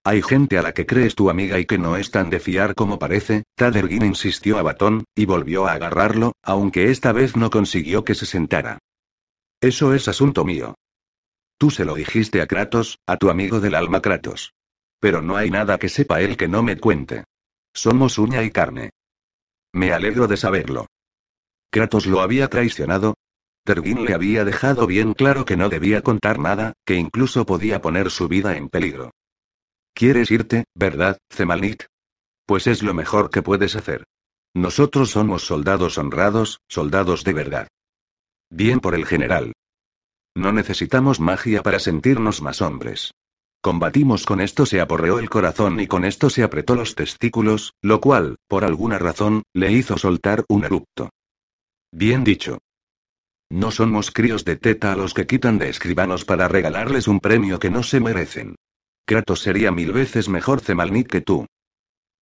Hay gente a la que crees tu amiga y que no es tan de fiar como parece, Tadergin insistió a Batón, y volvió a agarrarlo, aunque esta vez no consiguió que se sentara. Eso es asunto mío. Tú se lo dijiste a Kratos, a tu amigo del alma Kratos. Pero no hay nada que sepa él que no me cuente. Somos uña y carne. Me alegro de saberlo. Kratos lo había traicionado. Tergin le había dejado bien claro que no debía contar nada, que incluso podía poner su vida en peligro. ¿Quieres irte, verdad, Zemalnit? Pues es lo mejor que puedes hacer. Nosotros somos soldados honrados, soldados de verdad. Bien por el general. No necesitamos magia para sentirnos más hombres. Combatimos con esto se aporreó el corazón y con esto se apretó los testículos, lo cual, por alguna razón, le hizo soltar un erupto. Bien dicho. No somos críos de teta a los que quitan de escribanos para regalarles un premio que no se merecen. Kratos sería mil veces mejor Zemalnit que tú.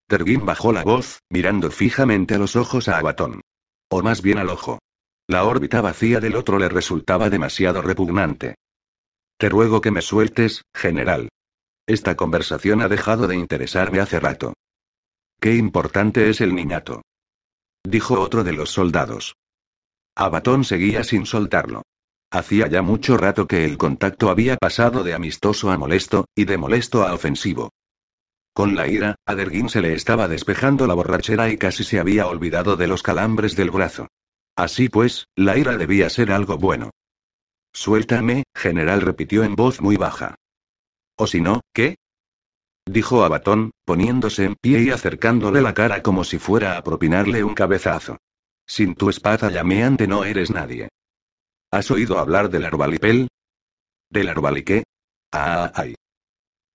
Tergin bajó la voz, mirando fijamente a los ojos a Abatón. O más bien al ojo. La órbita vacía del otro le resultaba demasiado repugnante. Te ruego que me sueltes, general. Esta conversación ha dejado de interesarme hace rato. Qué importante es el niñato. Dijo otro de los soldados. Abatón seguía sin soltarlo. Hacía ya mucho rato que el contacto había pasado de amistoso a molesto, y de molesto a ofensivo. Con la ira, a Derguín se le estaba despejando la borrachera y casi se había olvidado de los calambres del brazo. Así pues, la ira debía ser algo bueno. Suéltame, general repitió en voz muy baja. O si no, ¿qué? dijo Abatón, poniéndose en pie y acercándole la cara como si fuera a propinarle un cabezazo. Sin tu espada llameante no eres nadie. ¿Has oído hablar del arbalipel? ¿Del arbaliqué? Ah, ay.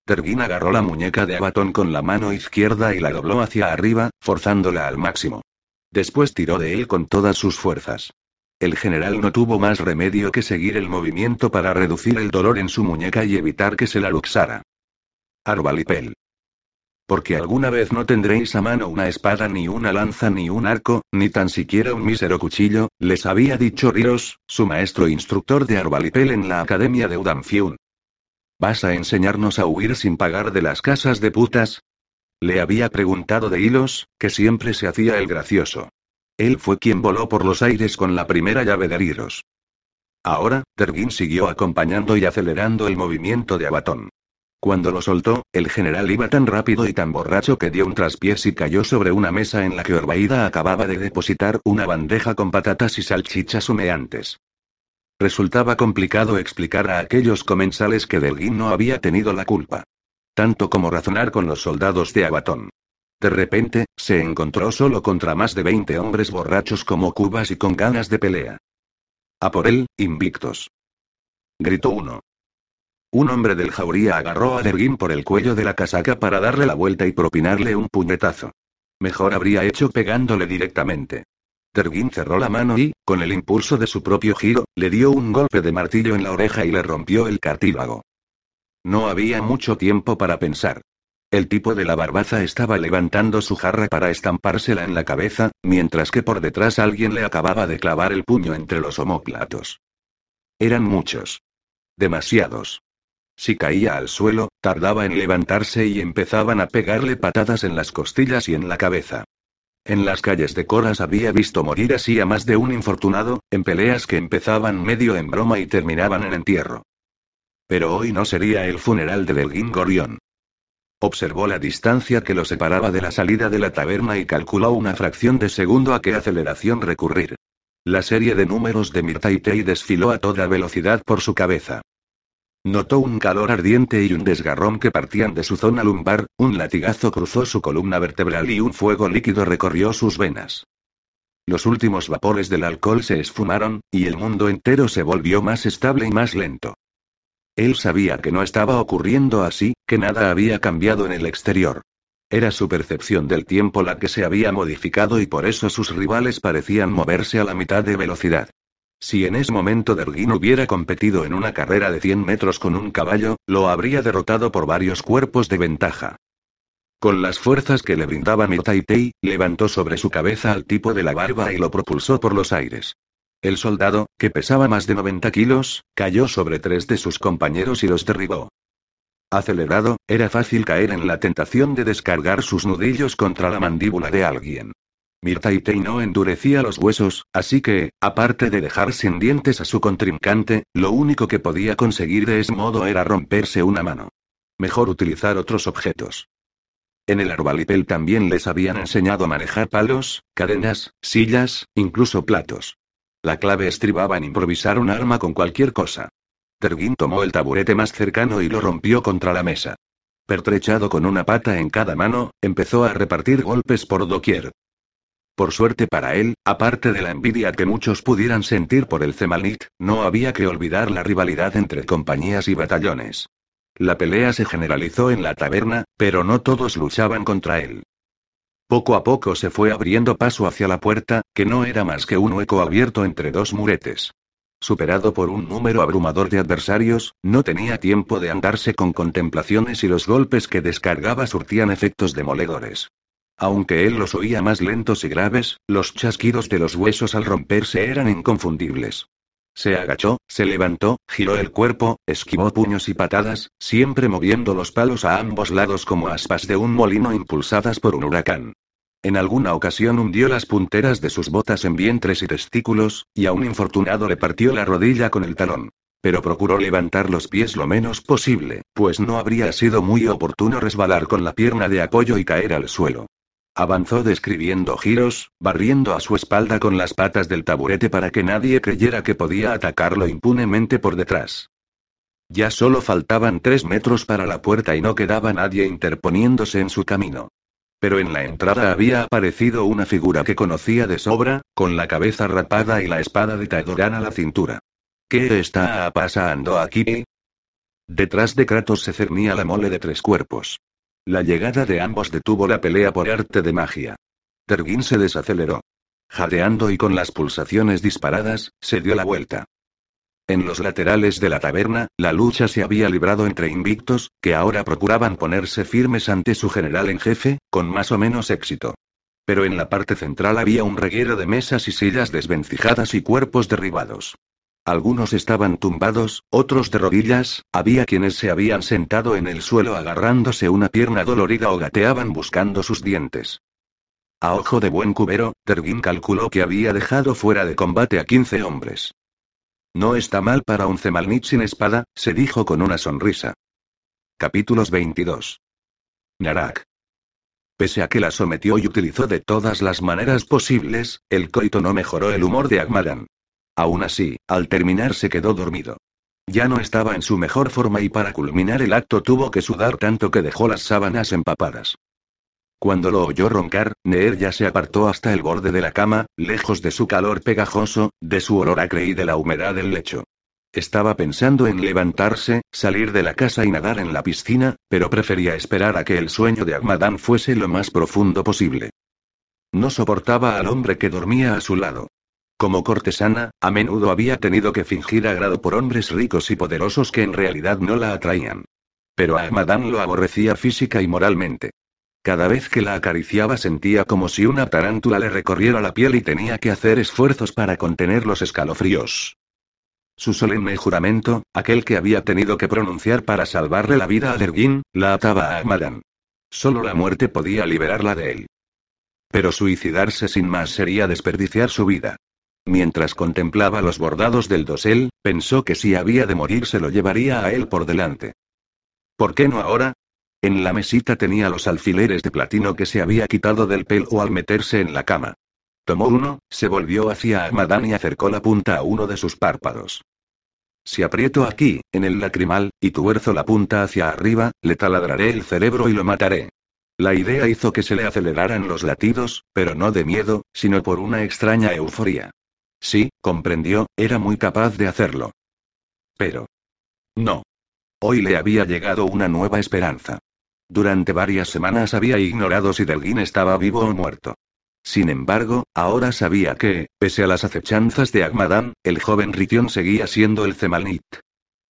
Tergin agarró la muñeca de Abatón con la mano izquierda y la dobló hacia arriba, forzándola al máximo. Después tiró de él con todas sus fuerzas. El general no tuvo más remedio que seguir el movimiento para reducir el dolor en su muñeca y evitar que se la luxara. Arbalipel. Porque alguna vez no tendréis a mano una espada ni una lanza ni un arco, ni tan siquiera un mísero cuchillo, les había dicho Rios, su maestro instructor de Arbalipel en la academia de Udamfiun. ¿Vas a enseñarnos a huir sin pagar de las casas de putas? Le había preguntado de Hilos, que siempre se hacía el gracioso. Él fue quien voló por los aires con la primera llave de Riros. Ahora, Tergin siguió acompañando y acelerando el movimiento de Abatón. Cuando lo soltó, el general iba tan rápido y tan borracho que dio un traspiés y cayó sobre una mesa en la que Orbaida acababa de depositar una bandeja con patatas y salchichas humeantes. Resultaba complicado explicar a aquellos comensales que Delguín no había tenido la culpa. Tanto como razonar con los soldados de Abatón. De repente, se encontró solo contra más de 20 hombres borrachos como cubas y con ganas de pelea. A por él, invictos. Gritó uno. Un hombre del jauría agarró a Derguín por el cuello de la casaca para darle la vuelta y propinarle un puñetazo. Mejor habría hecho pegándole directamente. Terguín cerró la mano y, con el impulso de su propio giro, le dio un golpe de martillo en la oreja y le rompió el cartílago. No había mucho tiempo para pensar. El tipo de la barbaza estaba levantando su jarra para estampársela en la cabeza, mientras que por detrás alguien le acababa de clavar el puño entre los omóplatos. Eran muchos. Demasiados. Si caía al suelo, tardaba en levantarse y empezaban a pegarle patadas en las costillas y en la cabeza. En las calles de Coras había visto morir así a más de un infortunado, en peleas que empezaban medio en broma y terminaban en entierro. Pero hoy no sería el funeral de Delguín Gorión. Observó la distancia que lo separaba de la salida de la taberna y calculó una fracción de segundo a qué aceleración recurrir. La serie de números de Mirtaitei desfiló a toda velocidad por su cabeza. Notó un calor ardiente y un desgarrón que partían de su zona lumbar, un latigazo cruzó su columna vertebral y un fuego líquido recorrió sus venas. Los últimos vapores del alcohol se esfumaron, y el mundo entero se volvió más estable y más lento. Él sabía que no estaba ocurriendo así, que nada había cambiado en el exterior. Era su percepción del tiempo la que se había modificado y por eso sus rivales parecían moverse a la mitad de velocidad. Si en ese momento Derguin hubiera competido en una carrera de 100 metros con un caballo, lo habría derrotado por varios cuerpos de ventaja. Con las fuerzas que le brindaba Mirtaitei, levantó sobre su cabeza al tipo de la barba y lo propulsó por los aires. El soldado, que pesaba más de 90 kilos, cayó sobre tres de sus compañeros y los derribó. Acelerado, era fácil caer en la tentación de descargar sus nudillos contra la mandíbula de alguien. Mirtaitei no endurecía los huesos, así que, aparte de dejar sin dientes a su contrincante, lo único que podía conseguir de ese modo era romperse una mano. Mejor utilizar otros objetos. En el Arbalipel también les habían enseñado a manejar palos, cadenas, sillas, incluso platos. La clave estribaba en improvisar un arma con cualquier cosa. Terguín tomó el taburete más cercano y lo rompió contra la mesa. Pertrechado con una pata en cada mano, empezó a repartir golpes por doquier. Por suerte para él, aparte de la envidia que muchos pudieran sentir por el Zemalnit, no había que olvidar la rivalidad entre compañías y batallones. La pelea se generalizó en la taberna, pero no todos luchaban contra él. Poco a poco se fue abriendo paso hacia la puerta, que no era más que un hueco abierto entre dos muretes. Superado por un número abrumador de adversarios, no tenía tiempo de andarse con contemplaciones y los golpes que descargaba surtían efectos demoledores. Aunque él los oía más lentos y graves, los chasquidos de los huesos al romperse eran inconfundibles. Se agachó, se levantó, giró el cuerpo, esquivó puños y patadas, siempre moviendo los palos a ambos lados como aspas de un molino impulsadas por un huracán. En alguna ocasión hundió las punteras de sus botas en vientres y testículos, y a un infortunado le partió la rodilla con el talón. Pero procuró levantar los pies lo menos posible, pues no habría sido muy oportuno resbalar con la pierna de apoyo y caer al suelo. Avanzó describiendo giros, barriendo a su espalda con las patas del taburete para que nadie creyera que podía atacarlo impunemente por detrás. Ya solo faltaban tres metros para la puerta y no quedaba nadie interponiéndose en su camino. Pero en la entrada había aparecido una figura que conocía de sobra, con la cabeza rapada y la espada de Taedorán a la cintura. ¿Qué está pasando aquí? Detrás de Kratos se cernía la mole de tres cuerpos. La llegada de ambos detuvo la pelea por arte de magia. Terguín se desaceleró. Jadeando y con las pulsaciones disparadas, se dio la vuelta. En los laterales de la taberna, la lucha se había librado entre invictos, que ahora procuraban ponerse firmes ante su general en jefe, con más o menos éxito. Pero en la parte central había un reguero de mesas y sillas desvencijadas y cuerpos derribados. Algunos estaban tumbados, otros de rodillas, había quienes se habían sentado en el suelo agarrándose una pierna dolorida o gateaban buscando sus dientes. A ojo de buen cubero, Terguín calculó que había dejado fuera de combate a 15 hombres. No está mal para un Zemalnit sin espada, se dijo con una sonrisa. Capítulos 22. Narak. Pese a que la sometió y utilizó de todas las maneras posibles, el coito no mejoró el humor de Agmadan. Aún así, al terminar se quedó dormido. Ya no estaba en su mejor forma y para culminar el acto tuvo que sudar tanto que dejó las sábanas empapadas. Cuando lo oyó roncar, Neer ya se apartó hasta el borde de la cama, lejos de su calor pegajoso, de su olor acre y de la humedad del lecho. Estaba pensando en levantarse, salir de la casa y nadar en la piscina, pero prefería esperar a que el sueño de Ahmadán fuese lo más profundo posible. No soportaba al hombre que dormía a su lado. Como cortesana, a menudo había tenido que fingir agrado por hombres ricos y poderosos que en realidad no la atraían. Pero a Ahmadán lo aborrecía física y moralmente. Cada vez que la acariciaba sentía como si una tarántula le recorriera la piel y tenía que hacer esfuerzos para contener los escalofríos. Su solemne juramento, aquel que había tenido que pronunciar para salvarle la vida a Dergin, la ataba a Ahmadan. Solo la muerte podía liberarla de él. Pero suicidarse sin más sería desperdiciar su vida. Mientras contemplaba los bordados del dosel, pensó que si había de morir se lo llevaría a él por delante. ¿Por qué no ahora? En la mesita tenía los alfileres de platino que se había quitado del pelo al meterse en la cama. Tomó uno, se volvió hacia Ahmadan y acercó la punta a uno de sus párpados. Si aprieto aquí, en el lacrimal, y tuerzo la punta hacia arriba, le taladraré el cerebro y lo mataré. La idea hizo que se le aceleraran los latidos, pero no de miedo, sino por una extraña euforia. Sí, comprendió, era muy capaz de hacerlo. Pero... No. Hoy le había llegado una nueva esperanza. Durante varias semanas había ignorado si Delguín estaba vivo o muerto. Sin embargo, ahora sabía que, pese a las acechanzas de Agmadán, el joven Ritión seguía siendo el Zemalnit.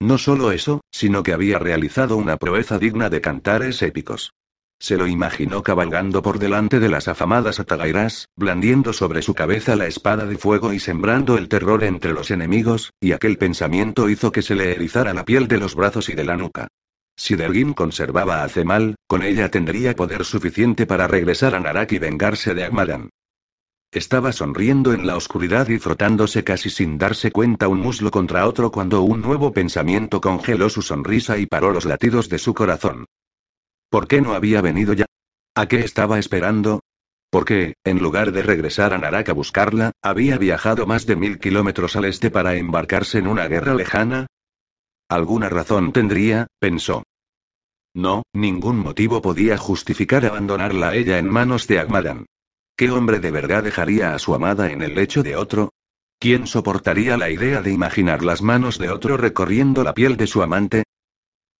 No solo eso, sino que había realizado una proeza digna de cantares épicos. Se lo imaginó cabalgando por delante de las afamadas atagairas, blandiendo sobre su cabeza la espada de fuego y sembrando el terror entre los enemigos, y aquel pensamiento hizo que se le erizara la piel de los brazos y de la nuca. Si Dergin conservaba a Zemal, con ella tendría poder suficiente para regresar a Narak y vengarse de Agmadan. Estaba sonriendo en la oscuridad y frotándose casi sin darse cuenta un muslo contra otro cuando un nuevo pensamiento congeló su sonrisa y paró los latidos de su corazón. ¿Por qué no había venido ya? ¿A qué estaba esperando? ¿Por qué, en lugar de regresar a Narak a buscarla, había viajado más de mil kilómetros al este para embarcarse en una guerra lejana? Alguna razón tendría, pensó. No, ningún motivo podía justificar abandonarla a ella en manos de Agmadan. ¿Qué hombre de verdad dejaría a su amada en el lecho de otro? ¿Quién soportaría la idea de imaginar las manos de otro recorriendo la piel de su amante?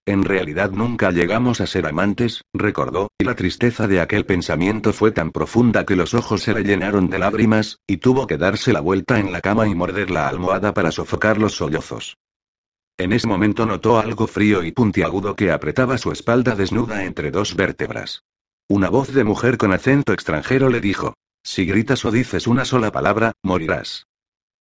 En realidad nunca llegamos a ser amantes, recordó, y la tristeza de aquel pensamiento fue tan profunda que los ojos se le llenaron de lágrimas, y tuvo que darse la vuelta en la cama y morder la almohada para sofocar los sollozos. En ese momento notó algo frío y puntiagudo que apretaba su espalda desnuda entre dos vértebras. Una voz de mujer con acento extranjero le dijo, si gritas o dices una sola palabra, morirás.